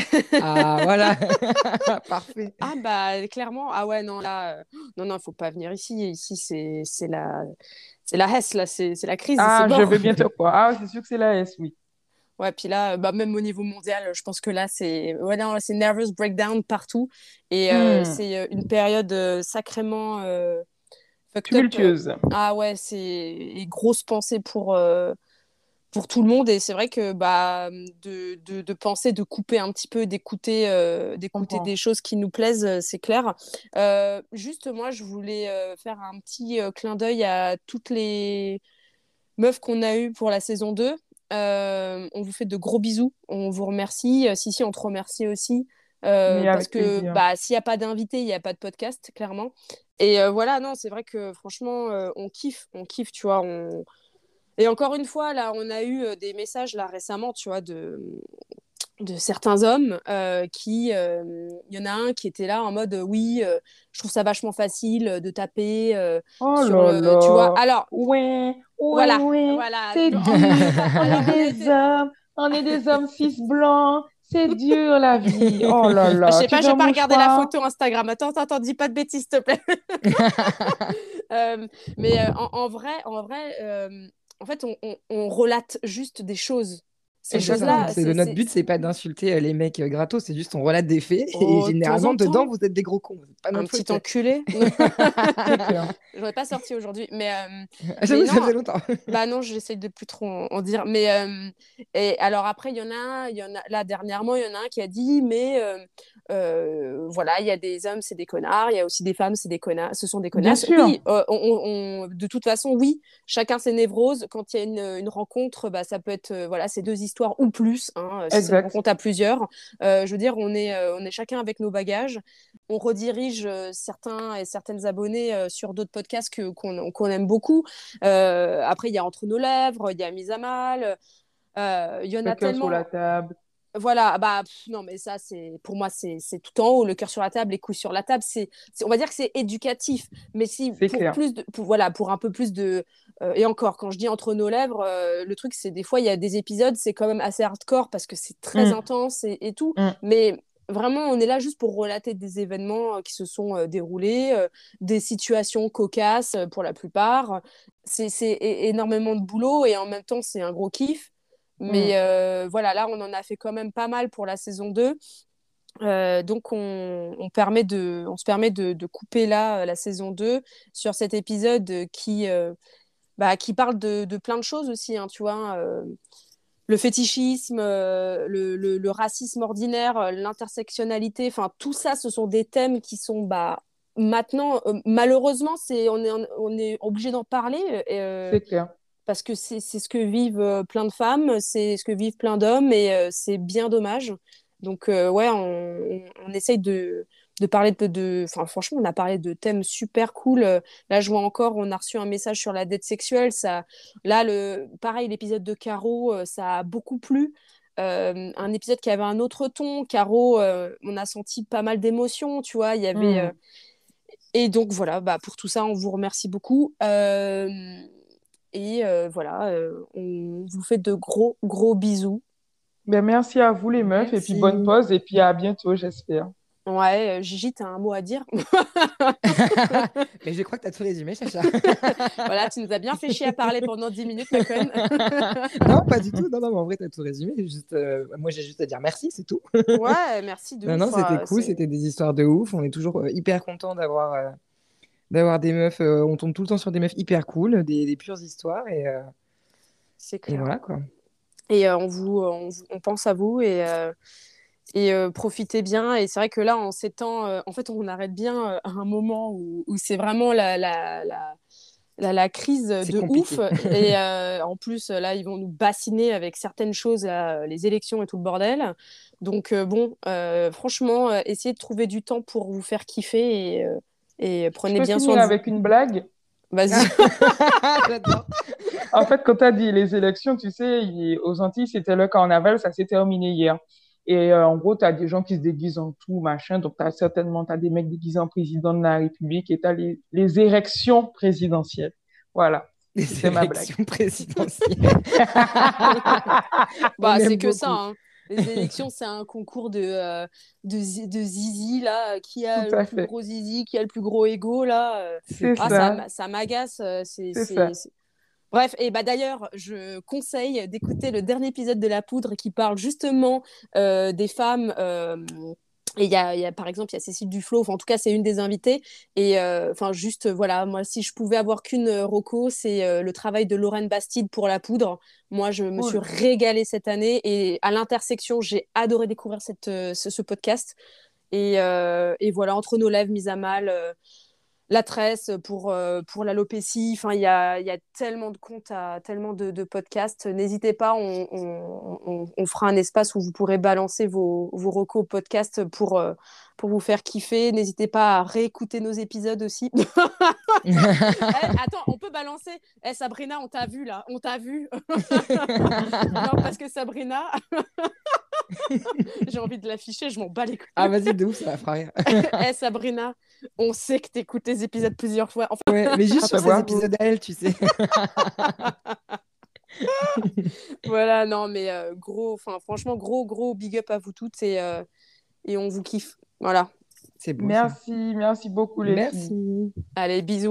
ah voilà, parfait. Ah bah clairement, ah ouais, non, là, euh, non, non, il faut pas venir ici. Ici, c'est la c'est la Hesse, là, c'est la crise. Ah, je vais bientôt quoi. Ah, c'est sûr que c'est la Hesse, oui. Ouais, puis là, bah, même au niveau mondial, je pense que là, c'est ouais, c'est nervous breakdown partout. Et euh, hmm. c'est euh, une période euh, sacrément tumultueuse. Ah ouais, c'est grosse pensée pour, pour tout le monde. Et c'est vrai que bah, de, de, de, penser, de couper un petit peu, d'écouter d'écouter des choses qui nous plaisent, c'est clair. juste, moi, je voulais faire un petit clin d'œil à toutes les meufs qu'on a eues pour la saison 2. Euh, on vous fait de gros bisous. On vous remercie. Si, si, on te remercie aussi. Euh, parce que bah, s'il n'y a pas d'invité, il n'y a pas de podcast, clairement. Et euh, voilà, non, c'est vrai que franchement, on kiffe, on kiffe, tu vois. On... Et encore une fois, là, on a eu des messages là récemment, tu vois, de, de certains hommes qui, il y en a un qui était là en mode, oui, je trouve ça vachement facile de taper oh sur, tu vois. Alors, ouais, voilà, voilà. C'est dur. on est des hommes, on est des hommes cis blancs. C'est dur la vie. Oh là là. Je sais pas, je vais pas regarder la photo Instagram. Attends, attends, attends, dis pas de bêtises, s'il te plaît. Euh, mais euh, en, vrai, en vrai, euh, en fait, on, on, relate juste des choses ces choses-là. Notre but, c'est pas d'insulter les mecs gratos, c'est juste on relate des faits. et oh, généralement, dedans, vous êtes des gros cons. Pas un petit enculé. J'aurais pas sorti aujourd'hui. Mais, euh, ça fait longtemps. bah non, j'essaye de plus trop en, dire. Mais euh, et alors après, il y en a, il y en a là dernièrement, il y en a un qui a dit, mais euh, euh, voilà, il y a des hommes, c'est des connards, il y a aussi des femmes, c'est des connards, ce sont des connards. Oui, euh, on, de toute façon, oui, chacun ses névroses. Quand il y a une, une rencontre, bah, ça peut être, euh, voilà, c'est deux histoires ou plus. Hein, si on rencontre à plusieurs. je veux dire, on est, on est chacun avec nos bagages. On redirige certains et certaines abonnés sur d'autres podcasts que, qu'on, aime beaucoup. après, il y a Entre nos lèvres, il y a Mise à mal. Il y en a tellement. sur la table. Voilà, bah non, mais ça, c'est pour moi, c'est tout en haut, le cœur sur la table, les couilles sur la table. C'est, on va dire que c'est éducatif, mais si pour plus de, voilà, pour un peu plus de, euh, et encore, quand je dis entre nos lèvres, euh, le truc, c'est des fois il y a des épisodes, c'est quand même assez hardcore parce que c'est très mm. intense et, tout, mm. mais vraiment, on est là juste pour relater des événements euh, qui se sont déroulés, des situations cocasses pour la plupart. C'est énormément de boulot et en même temps, c'est un gros kiff. Mais mm. euh, voilà, là, on en a fait quand même pas mal pour la saison 2. Euh, donc on, permet de, on se permet de, couper là la saison 2 sur cet épisode qui, euh, bah, qui parle de, plein de choses aussi, hein, tu vois. le fétichisme, le, racisme ordinaire, l'intersectionnalité, enfin tout ça, ce sont des thèmes qui sont bah, maintenant, malheureusement, c'est, on, est, on est obligé d'en parler. c'est clair parce que c'est ce que vivent euh, plein de femmes, c'est ce que vivent plein d'hommes et euh, c'est bien dommage. Donc, euh, ouais, on, on, essaye de, de parler de, Enfin, franchement, on a parlé de thèmes super cool. Là, je vois encore, on a reçu un message sur la dette sexuelle. Ça, là, le, pareil, l'épisode de Caro, ça a beaucoup plu. un épisode qui avait un autre ton. Caro, on a senti pas mal d'émotions, tu vois. Il y avait. Mmh. et donc, voilà, bah, pour tout ça, on vous remercie beaucoup. Et voilà, on vous fait de gros, gros bisous. Ben, merci à vous les meufs et puis bonne pause et puis à bientôt j'espère. Ouais, euh, Gigi, tu as un mot à dire? Mais je crois que tu as tout résumé, Chacha. voilà, tu nous as bien fait chier à parler pendant 10 minutes, ma conne. non, pas du tout. Non, non, en vrai, tu as tout résumé. Juste, euh, moi, j'ai juste à dire merci, c'est tout. ouais, merci de Non, non, c'était cool. C'était des histoires de ouf. On est toujours euh, hyper content d'avoir d'avoir des meufs. on tombe tout le temps sur des meufs hyper cool, des, des pures histoires. Et, c'est clair. Et voilà, quoi. Et euh, on, vous, on, pense à vous et, euh, et euh, profitez bien. Et c'est vrai que là, en ces temps, en fait, on arrête bien à un moment où, où c'est vraiment la, la, la, la, crise de ouf. Et en plus, là, ils vont nous bassiner avec certaines choses, les élections et tout le bordel. Donc, bon, franchement, essayez de trouver du temps pour vous faire kiffer et, et prenez bien soin de vous. avec une blague? Vas-y. en fait, quand tu as dit les élections, tu sais, aux Antilles, c'était le carnaval, ça s'est terminé hier. Et euh, en gros, tu as des gens qui se déguisent en tout, machin. Donc, tu as certainement as des mecs déguisés en président de la République et tu as les, les, érections présidentielles. Voilà. Les élections présidentielles. bah, c'est que ça. Hein les élections, c'est un concours de, euh, de, de, zizi, là, qui a le plus gros zizi, qui a le plus gros ego, là. Euh. Ah, ça, ça m'agace. Euh, c'est Bref, et bah d'ailleurs, je conseille d'écouter le dernier épisode de La Poudre qui parle justement des femmes et il y a, par exemple, il y a Cécile Duflo, enfin, en tout cas, c'est une des invitées. Et euh, enfin, juste, voilà, moi, si je pouvais avoir qu'une euh, roco, c'est euh, le travail de Lorraine Bastide pour la poudre. Moi, je me suis régalée cette année. Et à l'intersection, j'ai adoré découvrir cette, ce, podcast. Et, et, voilà, entre nos lèvres mises à mal la tresse pour, euh, pour l'alopécie. Enfin, il y a, tellement de comptes, tellement de, podcasts. N'hésitez pas, on, on, fera un espace où vous pourrez balancer vos, vos recos podcast pour, euh, vous faire kiffer. N'hésitez pas à réécouter nos épisodes aussi. Eh, attends, on peut balancer. Eh, Sabrina, on t'a vu là, on t'a vu. non, parce que Sabrina. J'ai envie de l'afficher, je m'en bats les couilles. Ah, vas-y, de ouf, ça fera rien. Eh, Sabrina, on sait que tu écoutes tes épisodes plusieurs fois. Enfin... Ouais, mais juste sur ces épisodes à elle, tu sais. voilà, non, mais euh, gros, enfin, franchement, gros, gros big up à vous toutes et, euh, et on vous kiffe. Voilà. C'est bon. Merci, merci beaucoup les Merci. Allez, bisous.